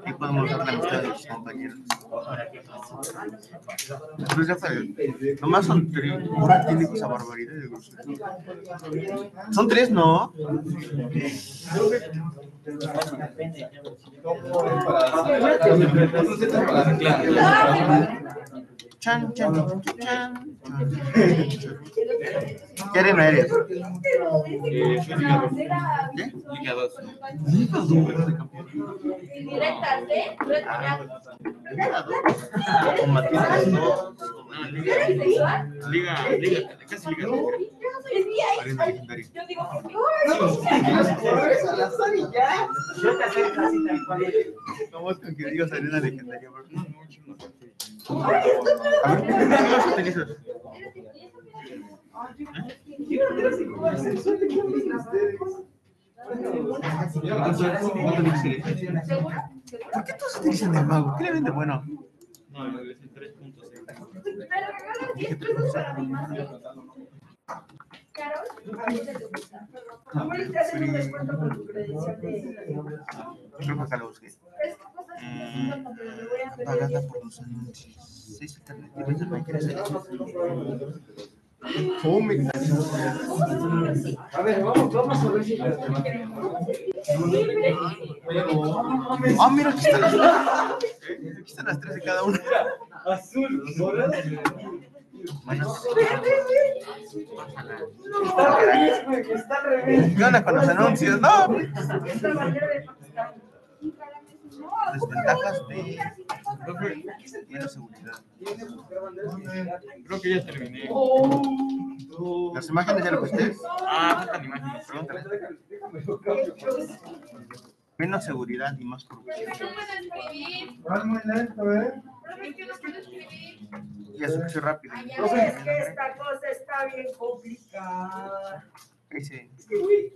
Speaker 8: Y podemos ver la amistad de compañeros. Pues ya fue. Nomás son tres. Ahora tiene esa barbaridad. Son tres, ¿no? Chan, chan, chan. ¿Qué arena eres? ¿Qué?
Speaker 7: Liga 2.
Speaker 5: Directas, ¿eh?
Speaker 8: Con Matías, ¿no?
Speaker 7: Liga, liga, casi liga 2.
Speaker 8: Arena legendaria.
Speaker 5: Yo digo que
Speaker 3: Yo te acerco así tal cual.
Speaker 8: Vamos con que digas arena legendaria. bro. A ver, ¿qué ¿Por qué todos utilizan el mago? ¿Qué le vende bueno?
Speaker 7: No, lo en 3.6.
Speaker 5: Pero regalas 10 pesos para mi madre. Carol,
Speaker 6: ¿Cómo le hacen un descuento con tu credencial de
Speaker 8: Creo que lo busqué.
Speaker 5: es que cosas
Speaker 8: Pagada por los anuncios. Seis alternativas de Minecraft. Fome.
Speaker 9: A ver, vamos, vamos a ver si.
Speaker 8: Ah, mira, aquí están las Aquí están las tres de cada una.
Speaker 9: Azul, morado.
Speaker 8: Bueno,
Speaker 9: Está al revés, güey, está al revés.
Speaker 8: ¿qué onda con los anuncios? No,
Speaker 6: esta bandera de Pakistán?
Speaker 8: Desventajas de tiene seguridad.
Speaker 7: Creo que ya terminé.
Speaker 8: Las imágenes ya lo pusiste.
Speaker 7: Ah, faltan imágenes.
Speaker 8: Pregúntale. Menos seguridad y más producción.
Speaker 5: No puedo escribir.
Speaker 1: Vas muy lento, ¿eh?
Speaker 5: Profe, es que no puedo escribir.
Speaker 8: Y asunción rápido.
Speaker 6: Es que esta cosa está bien complicada.
Speaker 8: Ahí sí.
Speaker 9: Es que, güey,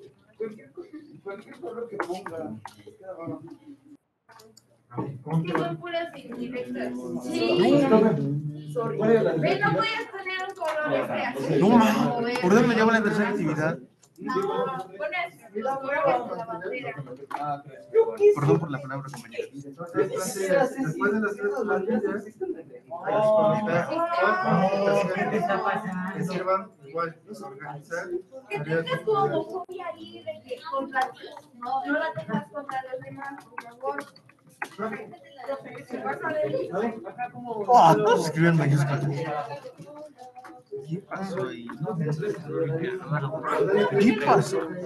Speaker 9: cualquier color que ponga.
Speaker 5: Es que son puras indirectas. Sí.
Speaker 6: Sorry.
Speaker 5: Ve, no puedes un color este así.
Speaker 8: No. ¿Por dónde me llama la tercera actividad?
Speaker 5: No, pones los colores de la bandera.
Speaker 8: Perdón por la palabra, compañero.
Speaker 1: Después de las tres plantillas,
Speaker 3: ¿Qué está pasando?
Speaker 1: que sirvan igual, organizar.
Speaker 5: Que tengas tu homofobia ahí de que contra ti, no, no la tengas contra los demás, por favor. Se vas a ver.
Speaker 8: Oh, todos escriben mayúsculas. ¿Qué pasó ahí?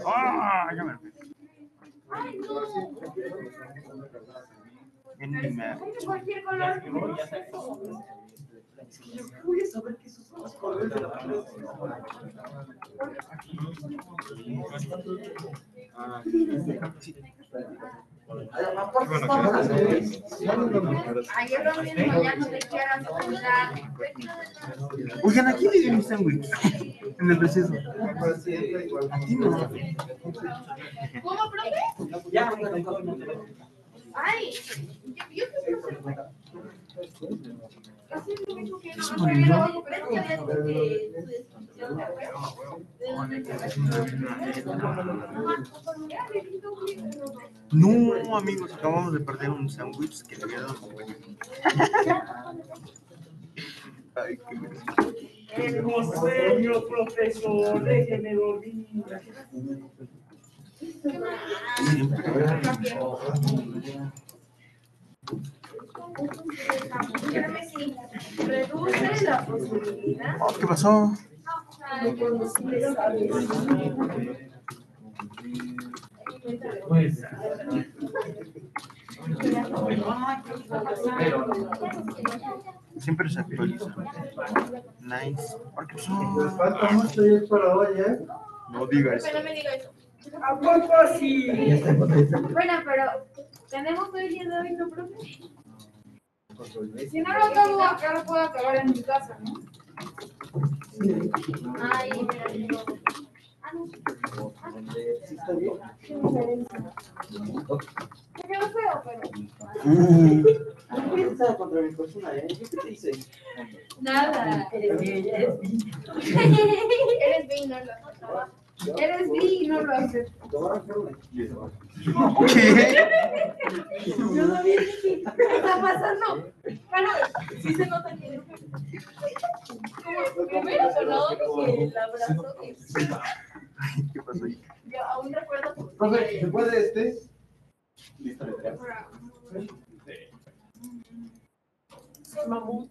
Speaker 8: Ah, ya me. En. Ah,
Speaker 9: Aparte,
Speaker 5: Ayer lo mismo, ya no te quieras cuidar.
Speaker 8: Oigan, ¿a quién le dio sándwich? En el receso. A ti no.
Speaker 5: ¿Cómo, profe? Ay, yo, creo que no, No,
Speaker 8: amigos, acabamos de perder un sándwich que le había dado compañía. Ay, qué
Speaker 6: mi sueño, profesor, déjeme dormir.
Speaker 5: Reduce la posibilidad
Speaker 8: Oh, ¿Qué pasó? Siempre se actualiza. Nice. ¿Por qué pasó?
Speaker 1: falta mucho ir para hoy, ¿eh?
Speaker 8: No digas.
Speaker 5: Pero no me diga eso.
Speaker 6: ¿A poco sí?
Speaker 5: Bueno, pero tenemos el día de hoy, ¿no, profe? Si no lo acabo acá, lo puedo acabar en mi casa, ¿no? Ay, mira, Ah. Nada. Eres bi. Eres bi, no lo Eres bi y no lo haces.
Speaker 8: ¿Qué?
Speaker 5: Yo no vi ¿Qué está pasando? Bueno, sí se nota que. Como primero sonó que el abrazo.
Speaker 8: ¿Qué pasó ahí?
Speaker 5: Yo aún recuerdo.
Speaker 9: Profe, ¿se puede este? Listo.
Speaker 6: Mamut.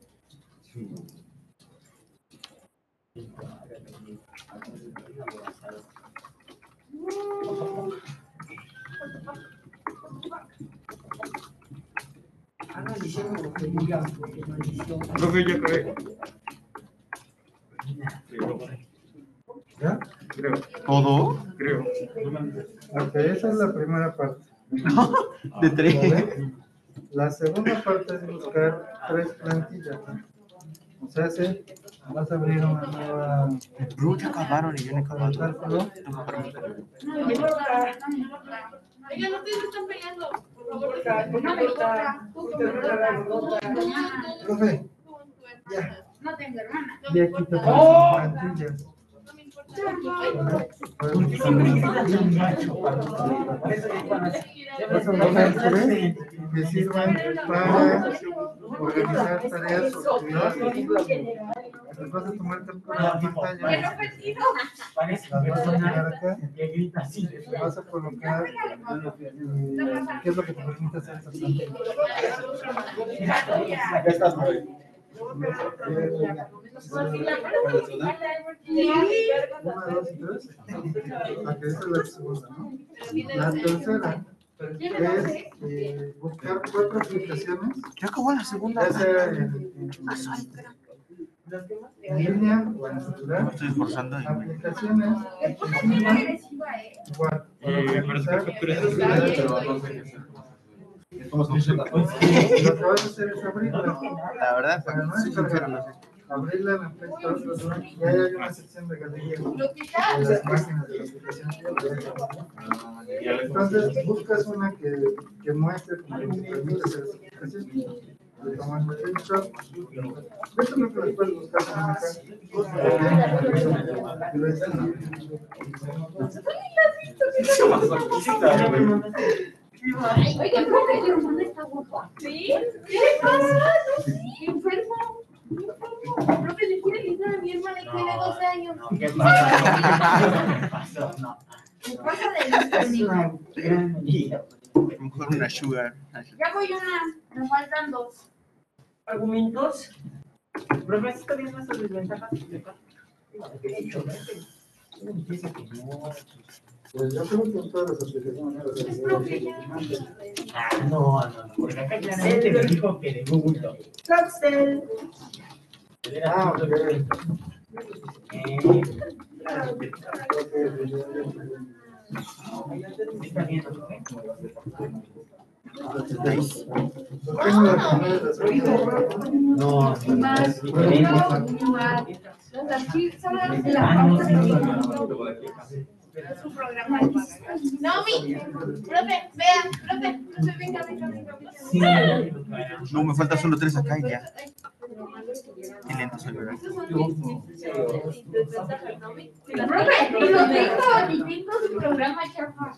Speaker 8: Profe, ya acabé.
Speaker 1: ¿Ya?
Speaker 8: Creo. ¿Todo? Creo.
Speaker 1: Ok, esa es la primera parte.
Speaker 8: De tres.
Speaker 1: ¿Vale? La segunda parte es buscar tres plantillas. ¿No? O sea, se vas a abrir una nueva
Speaker 8: Bro, ya acabaron y yo no he acabado.
Speaker 5: Oigan, ustedes se están peleando. Por favor, no me
Speaker 1: Profe.
Speaker 5: No tengo hermana. No
Speaker 1: y sirvan para organizar tareas. Les vas a tomar de la
Speaker 5: ¿Qué
Speaker 1: pantalla. Las vas a pegar acá. Vas colocar qué es lo que te permite hacer esa plantilla.
Speaker 9: Acá estás.
Speaker 1: Una, es la tercera es eh, buscar cuatro aplicaciones,
Speaker 8: Ya acabó la segunda.
Speaker 1: ya sea en, en línea o en
Speaker 8: Me
Speaker 1: celular.
Speaker 8: estoy esforzando. me-
Speaker 1: Aplicaciones
Speaker 5: Me pongo muy agresiva, ¿eh?
Speaker 1: igual.
Speaker 7: Eh, para sacar capturas de
Speaker 8: La verdad,
Speaker 1: Para no descargarla. Abrirla en la Play Store, y ahí hay una sección de galería las imágenes de la aplicación. Entonces buscas una que, que muestre como que permite hacer. Le tomas el screenshot. Esto no lo puedes buscar en acá. Y lo
Speaker 5: Oiga, profe, mi hermana está guapa. ¿Sí? ¿Qué le pasa? No, enfermo. Enfermo. Profe, le quiere quitar a mi hermana que tiene 12 años.
Speaker 3: ¿Qué pasó? ¿Qué pasó? No.
Speaker 5: ¿Qué pasa de listo?
Speaker 8: Mejor una sugar.
Speaker 5: Ya voy una, me faltan dos.
Speaker 3: ¿Argumentos? Profe, ¿está bien nuestras desventajas?
Speaker 1: Pues yo creo que aplicaciones.
Speaker 3: Ah, no, no, no, porque acá claramente me dijo que de Google no. ¿no?
Speaker 5: No. Programa de. No, mi. Profe, vea, profe, profe, venga, venga, venga. venga.
Speaker 8: No, me faltan solo tres acá y ya. Qué lento soy, ¿verdad?
Speaker 5: Profe, y lo tengo, y tengo su programa, chafa.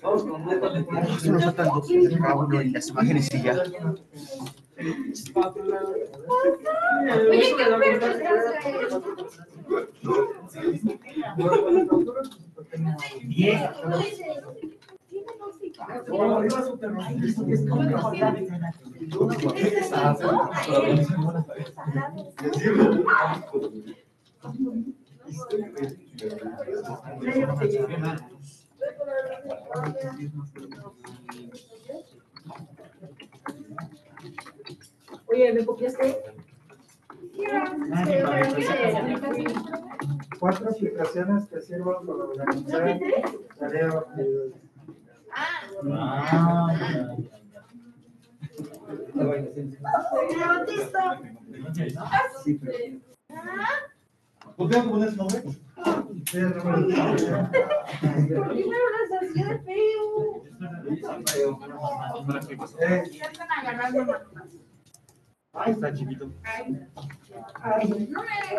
Speaker 8: Solo faltan dos. Cada uno y las imágenes y ya.
Speaker 5: Oye, qué perro
Speaker 6: Oye, ¿me copiaste?
Speaker 1: Cuatro aplicaciones que sirvan para organizar tareas. o actividades.
Speaker 7: ¿Por qué
Speaker 5: Podemos começar não é?
Speaker 7: não, está não,
Speaker 5: não, não, dejan
Speaker 7: não é,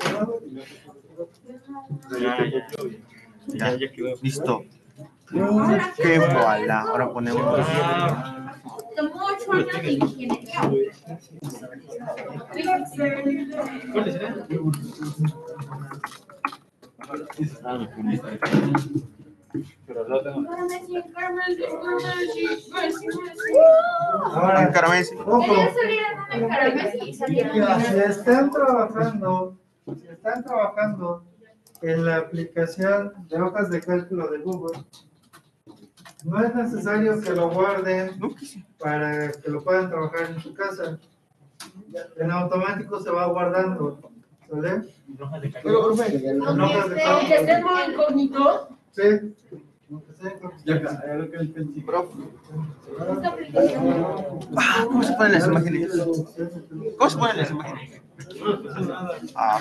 Speaker 1: não, não,
Speaker 7: Ya, ya.
Speaker 8: Listo. Qué voilà. Ahora ponemos.
Speaker 5: Tomó ocho años de ingeniería.
Speaker 7: ¿Cuál será? Pero no tengo.
Speaker 1: Ahora,
Speaker 8: Encara Messi.
Speaker 1: ojo.
Speaker 5: Quería salir a una caramelo y salieron.
Speaker 1: Si están trabajando, si están trabajando en la aplicación de hojas de cálculo de Google, no es necesario que lo guarden para que lo puedan trabajar en su casa. En automático se va guardando, ¿sale?
Speaker 8: Pero, profe.
Speaker 1: En hojas de cálculo.
Speaker 6: incógnito.
Speaker 8: Ah, ¿Cómo se ponen las imágenes? ¿Cómo se ponen las imágenes? Ah.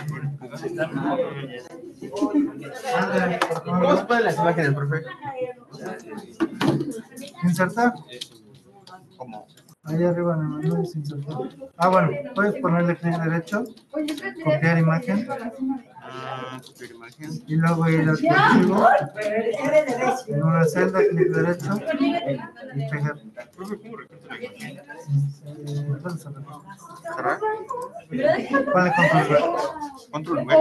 Speaker 8: ¿Cómo se ponen las imágenes, profe?
Speaker 1: Insertar.
Speaker 8: ¿Cómo?
Speaker 1: Ahí arriba en el menú es insertar. Ah, bueno, puedes ponerle clic derecho Copiar imagen.
Speaker 8: Ah, copiar imagen.
Speaker 1: y luego ir al archivo. En una celda, clic derecho y control V.
Speaker 8: Control V.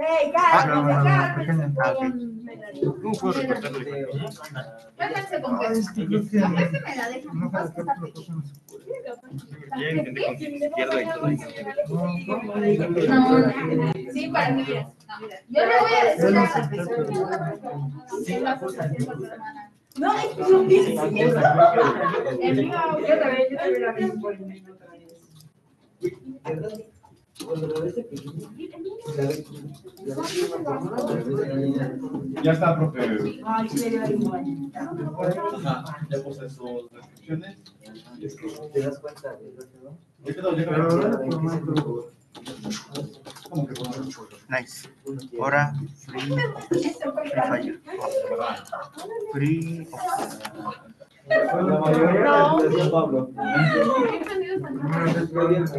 Speaker 1: Ah, no, no, no.
Speaker 8: Ah,
Speaker 1: Ah, que
Speaker 5: me la dejan.
Speaker 1: pues,
Speaker 8: con izquierda y todo.
Speaker 5: Sí, para que veas. Yo le voy a decir a la persona.
Speaker 6: No, es que yo pienso.
Speaker 5: El mío,
Speaker 6: Yo también, yo también la vi por el.
Speaker 7: Ya está, profe. Ya puse sus descripciones. Es que
Speaker 9: ¿Te das cuenta de
Speaker 7: ya quedó, ya quedó.
Speaker 8: Nice. Ahora, free, free fire. Free.
Speaker 9: La mayoría
Speaker 1: es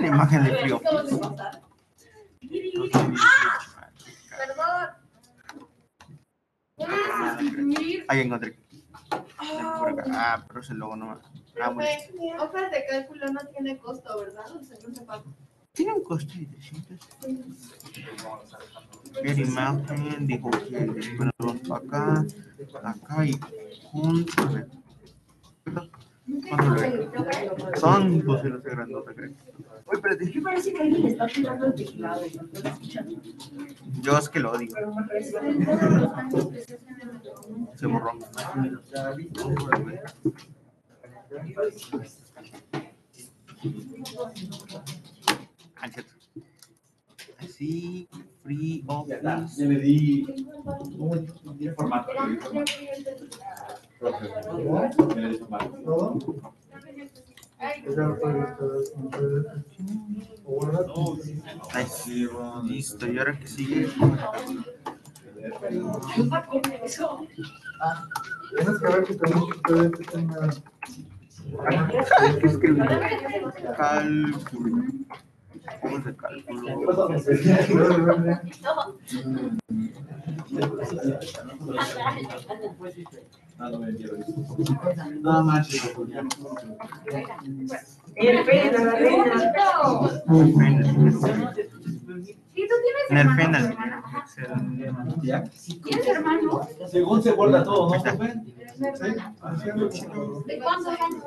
Speaker 8: imagen de frío.
Speaker 5: Perdón.
Speaker 8: Ahí encontré. Ah, pero ese logo no. Ah, bueno.
Speaker 5: Hojas de cálculo no tiene costo, ¿verdad? O sea, no se paga.
Speaker 8: Tiene un costo de 300. Ver imagen, dijo que ponemos acá, acá y. Son de grandota, creo. Uy, espérate.
Speaker 6: ¿Qué parece que alguien está tirando el teclado y no estoy escuchando?
Speaker 8: Yo es que lo odio.
Speaker 6: Pero me parece
Speaker 8: Se borró. Ah, cierto. Así, free office.
Speaker 7: Ya le di. Tiene formato.
Speaker 8: Listo. ¿Y ahora qué sigue?
Speaker 1: Tienes que ver que también ustedes tengan.
Speaker 8: Hay que escribir. Cálculo. Vamos de cálculo.
Speaker 7: Nada más.
Speaker 5: ¿Y tú tienes
Speaker 8: Nerfena.
Speaker 5: hermanos?
Speaker 7: ¿Ya? Según se guarda todo, ¿no?
Speaker 5: ¿De cuántos años?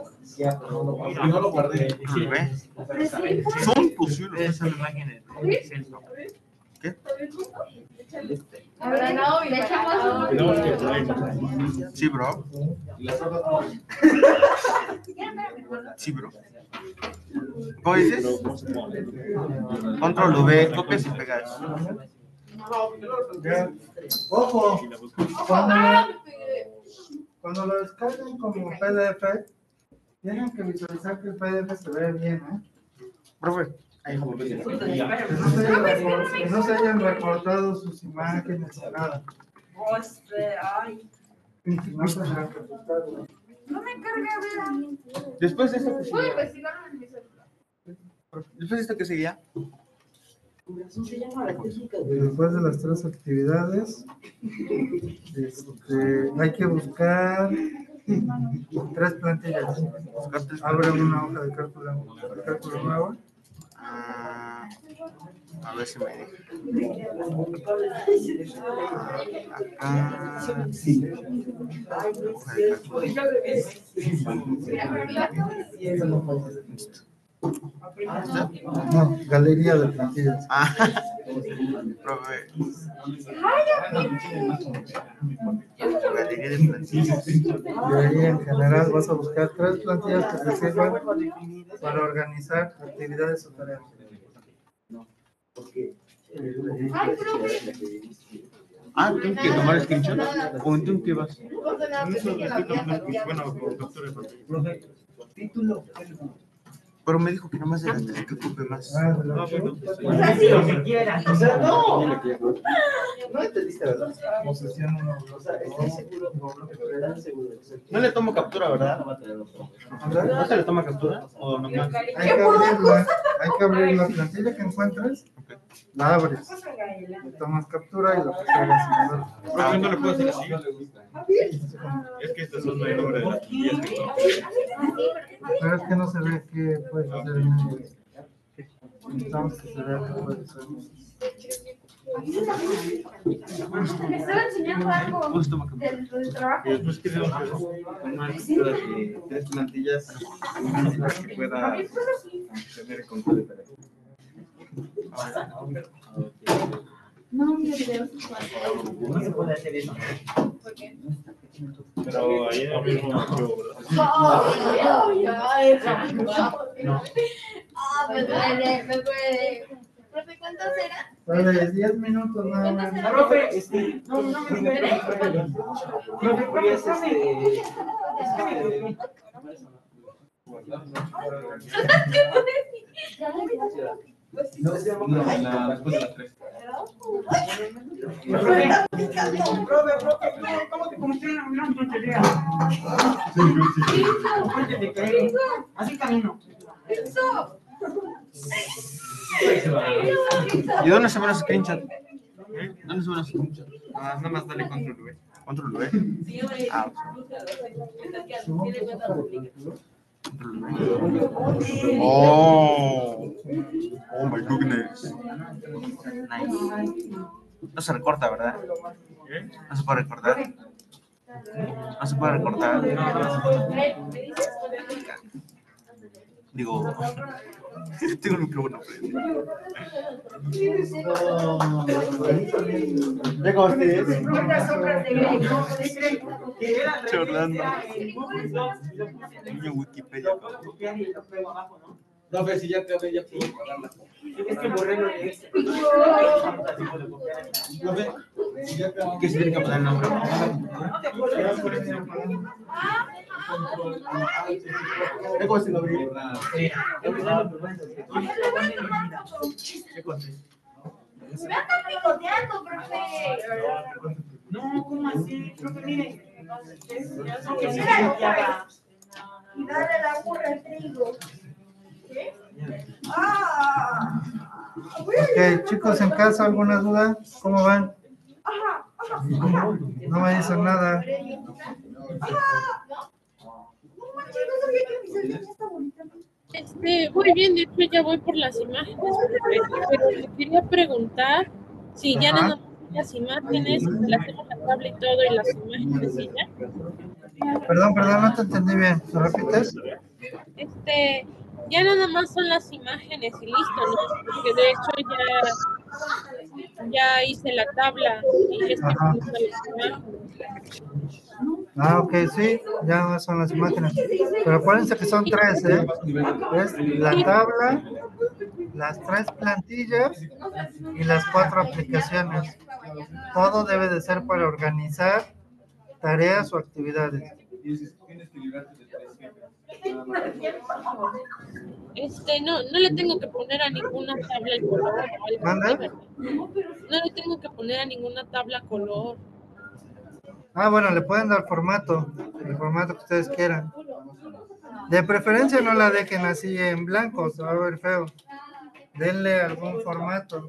Speaker 7: Porque no lo guardé.
Speaker 8: ¿Ve? Son posibles esas imágenes. ¿Qué?
Speaker 5: A ver, no, le echamos
Speaker 7: Tenemos que poner.
Speaker 8: Sí, bro.
Speaker 7: Y las hojas.
Speaker 8: Sí, bro. ¿Cómo dices? Control V, copias y pegas.
Speaker 1: Ojo, cuando, cuando lo descarguen como PDF, tienen que visualizar que el PDF se ve bien, ¿eh?
Speaker 8: Profe.
Speaker 1: Que no se hayan, recor- que no se hayan recortado sus imágenes ni nada. No se hayan recortado.
Speaker 5: No me cargue, ¿verdad?
Speaker 8: Después de esto que seguía. Después de esto que seguía.
Speaker 1: Después de las tres actividades, este, hay que buscar tres plantillas. Abre una hoja de cálculo, de cálculo nueva.
Speaker 8: Ah, a ver si me deja. Acá. Sí. Hoja de
Speaker 1: No, galería de plantillas.
Speaker 8: Ah, profe. Galería de plantillas.
Speaker 1: Y ahí en general vas a buscar tres plantillas que te sirvan para organizar actividades o tareas.
Speaker 8: Ah, tengo que tomar screenshot. ¿O tú qué vas? Bueno, de pantalla. Pero me dijo que nada más de las tres que ocupe más.
Speaker 1: Ah, de la
Speaker 3: O sea, sí, lo que quieras. O sea, no.
Speaker 9: No entendiste, ¿verdad?
Speaker 8: No le tomo captura, ¿verdad? ¿No se le toma captura? ¿O nomás?
Speaker 1: Hay que abrirla, hay que abrir la plantilla que encuentres, la abres, le tomas captura y la pegas.
Speaker 7: Profe, no le puedo hacer así. Es que estas son que
Speaker 1: Pero es que no se ve qué puedes hacer en ello. Necesitamos que se vea qué puedes hacer.
Speaker 5: Me estaba enseñando algo del, del trabajo.
Speaker 7: Y después queremos una captura de tres plantillas que pueda tener control de tareas.
Speaker 5: No.
Speaker 3: No se puede hacer eso.
Speaker 7: Pero ahí el mismo.
Speaker 5: Ah, me duele, me duele. Profe, ¿cuántos eran?
Speaker 1: Dale, 10 minutos nada más.
Speaker 3: Profe, este, no, no me esperé. Profe, pues, este,
Speaker 7: No, la respuesta de las tres.
Speaker 3: Profe, profe, profe, ¿cómo te funciona una tontería? Así camino.
Speaker 8: ¿Y dónde se ven los screenshots? ¿Eh? ¿Dónde se ven los screenshots?
Speaker 7: Ah, nada más dale control V.
Speaker 8: Control V. Ah, Control V. Oh. Oh my goodness. No se recorta, ¿verdad? No se puede recortar. No se puede recortar. Digo, tengo el micrófono.
Speaker 1: Ya.
Speaker 8: Chorlando. Niño Wikipedia.
Speaker 9: No, pero si ya acabé, ya puedo pagarla.
Speaker 3: Es que borré lo de este.
Speaker 9: No.
Speaker 8: ¿Qué se tiene que poner el nombre?
Speaker 9: Lo abrí.
Speaker 5: Me andan picoteando, profe.
Speaker 3: No, ¿cómo así? Profe.
Speaker 5: Y dale la burra al trigo.
Speaker 1: Ok, chicos, en casa, ¿alguna duda? ¿Cómo van? No me dicen nada.
Speaker 2: Este, muy bien, de hecho ya voy por las imágenes, pero le quería preguntar si ya más las imágenes, le hacemos la tabla y todo y las imágenes y ya.
Speaker 1: Perdón, perdón, no te entendí bien. ¿Me repites?
Speaker 2: Este, ya nada más son las imágenes y listo, ¿no? Porque de hecho ya, ya hice la tabla y ya.
Speaker 1: Ah, ok, sí, ya son las imágenes. Pero acuérdense que son tres, ¿eh? Es la tabla, las tres plantillas y las cuatro aplicaciones. Todo debe de ser para organizar tareas o actividades.
Speaker 2: Este, no, no le tengo que poner a ninguna tabla el color. No le tengo que poner a ninguna tabla color.
Speaker 1: Ah, bueno, le pueden dar formato, el formato que ustedes quieran. De preferencia no la dejen así en blanco, se va a ver feo. Denle algún formato.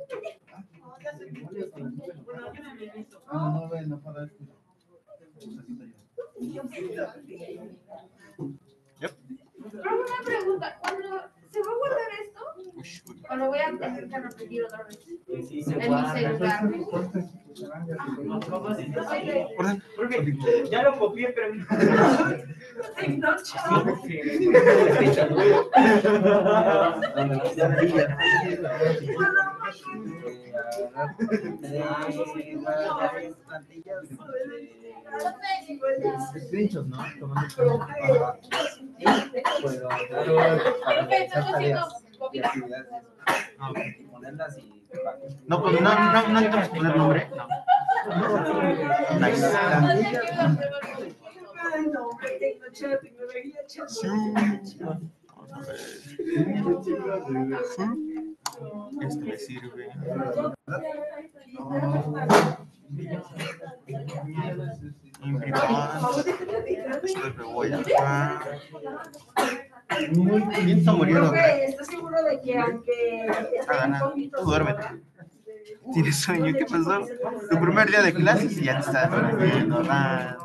Speaker 5: Pero una pregunta, cuando se va a guardar esto, o lo voy a tener que repetir otra vez.
Speaker 3: Sí,
Speaker 5: En mi celular.
Speaker 3: Ya lo copié, pero no.
Speaker 9: Screenshots, ¿no?
Speaker 5: Estamos haciendo
Speaker 9: y actividades.
Speaker 8: Ah.
Speaker 9: Ponerlas y.
Speaker 8: No, pues, no, no, no necesitamos poner nombre. No.
Speaker 6: No.
Speaker 8: Este me sirve. ¿Quién está muriendo?
Speaker 6: Profe, ¿estás seguro de que aunque
Speaker 8: nada. Tú duérmete. ¿Tienes sueño? ¿Qué pasó? Tu primer día de clases y ya te estás durmiendo. Ah.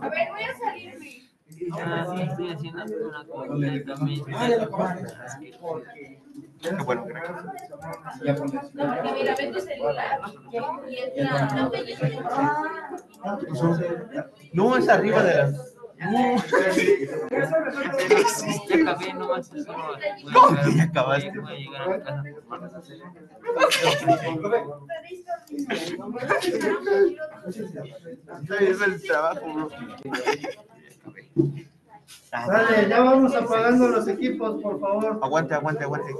Speaker 5: A ver, voy a salirme.
Speaker 3: Ah, sí, estoy haciendo una copia también.
Speaker 8: Qué bueno que
Speaker 5: No, porque mira, ve tu celular y entra la
Speaker 8: No, es arriba de las. No.
Speaker 3: Ya acabé nomás eso.
Speaker 8: ¿Cómo que ya acabaste?
Speaker 3: Voy a llegar a casa.
Speaker 8: Es el trabajo, bro.
Speaker 1: Sale, ya vamos apagando los equipos, por favor.
Speaker 8: Aguante, aguante, aguante.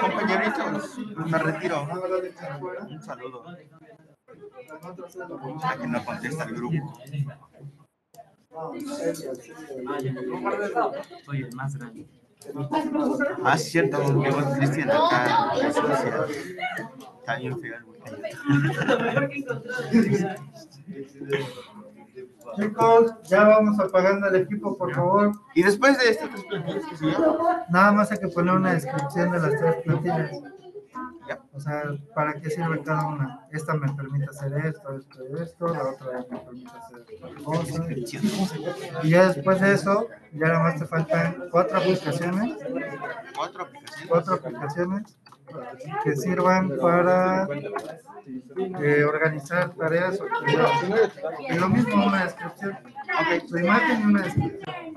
Speaker 8: Compañeritos, me retiro. Un saludo. A que no contesta el grupo.
Speaker 3: Soy el más grande.
Speaker 8: Ah, cierto, llegó Cristian acá. Está bien feo el.
Speaker 1: Chicos, ya vamos apagando el equipo, por favor.
Speaker 8: Y después de estas tres plantillas, ¿qué sigue?
Speaker 1: Nada más hay que poner una descripción de las tres plantillas. O sea, ¿para qué sirve cada una? Esta me permite hacer esto, esto y esto, la otra me permite hacer otra cosa. Y ya después de eso, ya nada más te faltan cuatro aplicaciones,
Speaker 8: Cuatro aplicaciones.
Speaker 1: cuatro aplicaciones que sirvan para eh, organizar tareas o actividades. Y lo mismo, una descripción. Tu imagen y una descripción.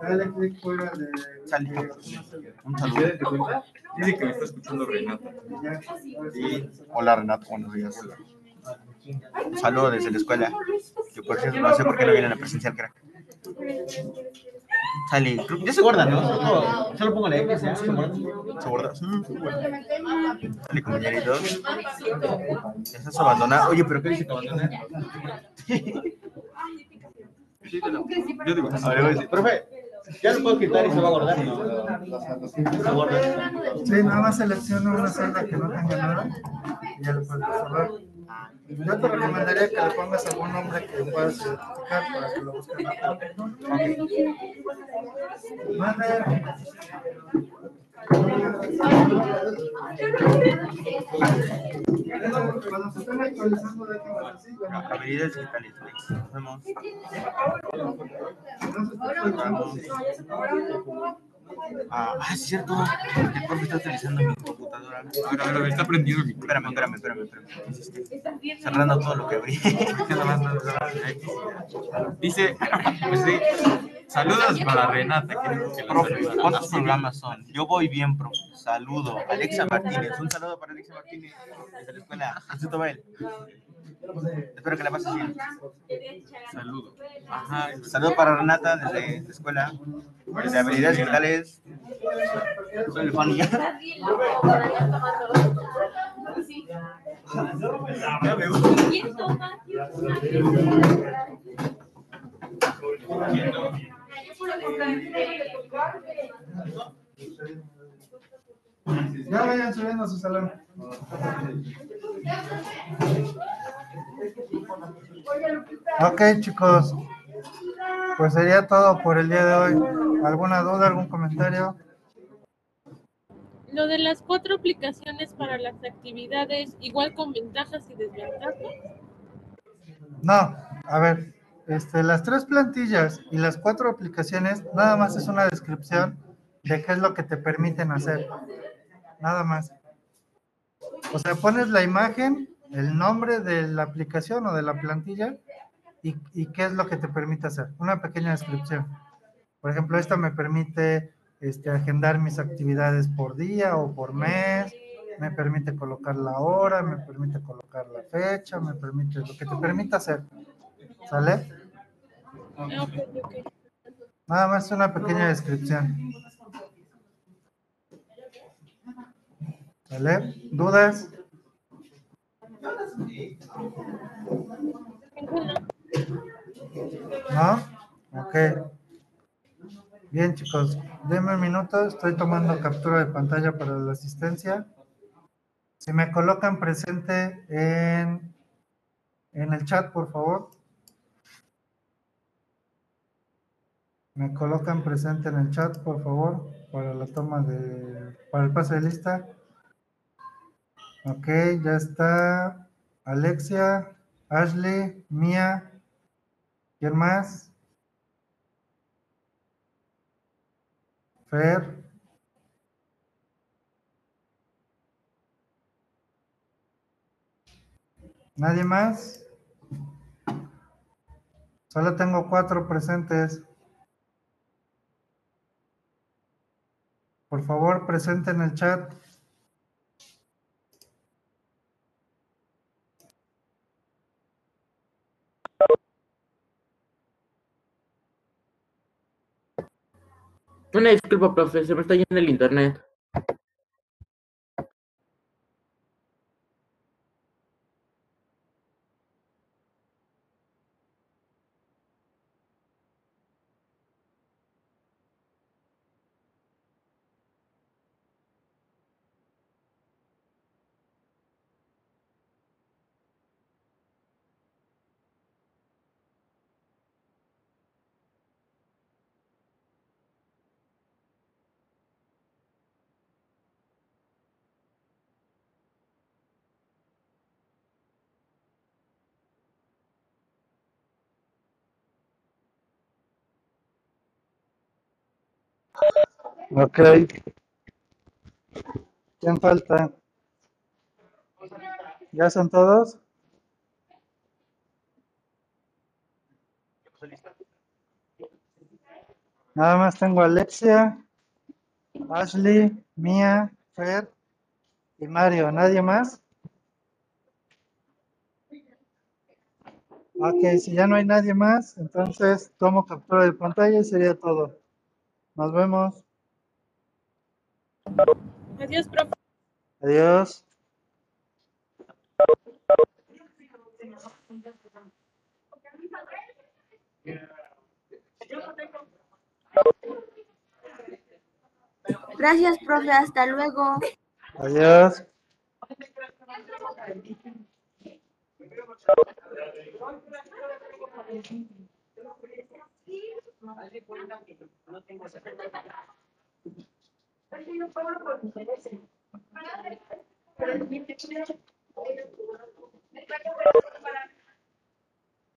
Speaker 1: Dale clic fuera de...
Speaker 8: Un
Speaker 7: ¿Ya
Speaker 8: saludo.
Speaker 7: Dice que me está escuchando Renata.
Speaker 8: Hola Renato, buenos días. Un saludo desde la escuela. Por cierto, no sé por qué no vienen a presenciar, crack. Sale. Ya se guarda, ¿no? Solo, solo pongo la X. Se guarda. Se guarda. Mm. Sale, compañeritos. Ya estás abandonado. Oye, pero ¿qué dice que abandonar?
Speaker 7: Yo digo,
Speaker 8: A ver, voy a decir, profe, ya lo puedo quitar y se va a guardar, ¿no? Se guarda.
Speaker 1: Sí, nada más selecciona una celda que no tenga nada y ya lo puedes resolver. Yo te recomendaría que le pongas algún nombre que puedas identificar para que lo. Mande. Cuando se estén actualizando, déjenme así. bueno,
Speaker 8: Habilidades digitales. Nos vemos. Ah, ah, es cierto. El profe está utilizando mi computadora.
Speaker 7: A ver, a ver, a ver, está prendido mi
Speaker 8: Espérame, espérame, espérame, espérame. Cerrando todo lo que abrí.
Speaker 7: Dice, pues sí, saludos para Renata. Que
Speaker 8: Profe. ¿cuántos programas son? Yo voy bien, profe. Saludo. Alexa Martínez. Un saludo para Alexa Martínez desde la escuela. Instituto Bell. Espero que la pases bien.
Speaker 7: Saludo. Ajá.
Speaker 8: Saludo para Renata desde la escuela. Desde habilidades digitales. Soy el fan ya. Ya
Speaker 1: vayan subiendo a su salón. Ok, chicos. Pues sería todo por el día de hoy. ¿Alguna duda, algún comentario?
Speaker 2: Lo de las cuatro aplicaciones para las actividades, igual con ventajas y desventajas.
Speaker 1: No, a ver, este, las tres plantillas y las cuatro aplicaciones, nada más es una descripción de qué es lo que te permiten hacer. Nada más. O sea, pones la imagen, el nombre de la aplicación o de la plantilla y, qué es lo que te permite hacer. Una pequeña descripción. Por ejemplo, esta me permite este, agendar mis actividades por día o por mes, me permite colocar la hora, me permite colocar la fecha, me permite lo que te permite hacer. ¿Sale? Nada más una pequeña descripción. ¿Sale? ¿Dudas? ¿No? Ok. Bien, chicos. Denme un minuto. Estoy tomando captura de pantalla para la asistencia. Si me colocan presente en, en el chat, por favor. Me colocan presente en el chat, por favor, para la toma de, para el pase de lista. Ok, ya está Alexia, Ashley, Mía. ¿Quién más? Fer. ¿Nadie más? Solo tengo cuatro presentes. Por favor, presente en el chat.
Speaker 4: Una disculpa, profe, se me está yendo el internet.
Speaker 1: Ok. ¿Quién falta? ¿Ya son todos? Nada más tengo a Alexia, Ashley, Mía, Fer y Mario. ¿Nadie más? Ok, si ya no hay nadie más, entonces tomo captura de pantalla y sería todo. Nos vemos.
Speaker 2: Adiós, profe.
Speaker 1: Adiós.
Speaker 10: Gracias, profe. Hasta luego.
Speaker 1: Adiós.
Speaker 6: Pero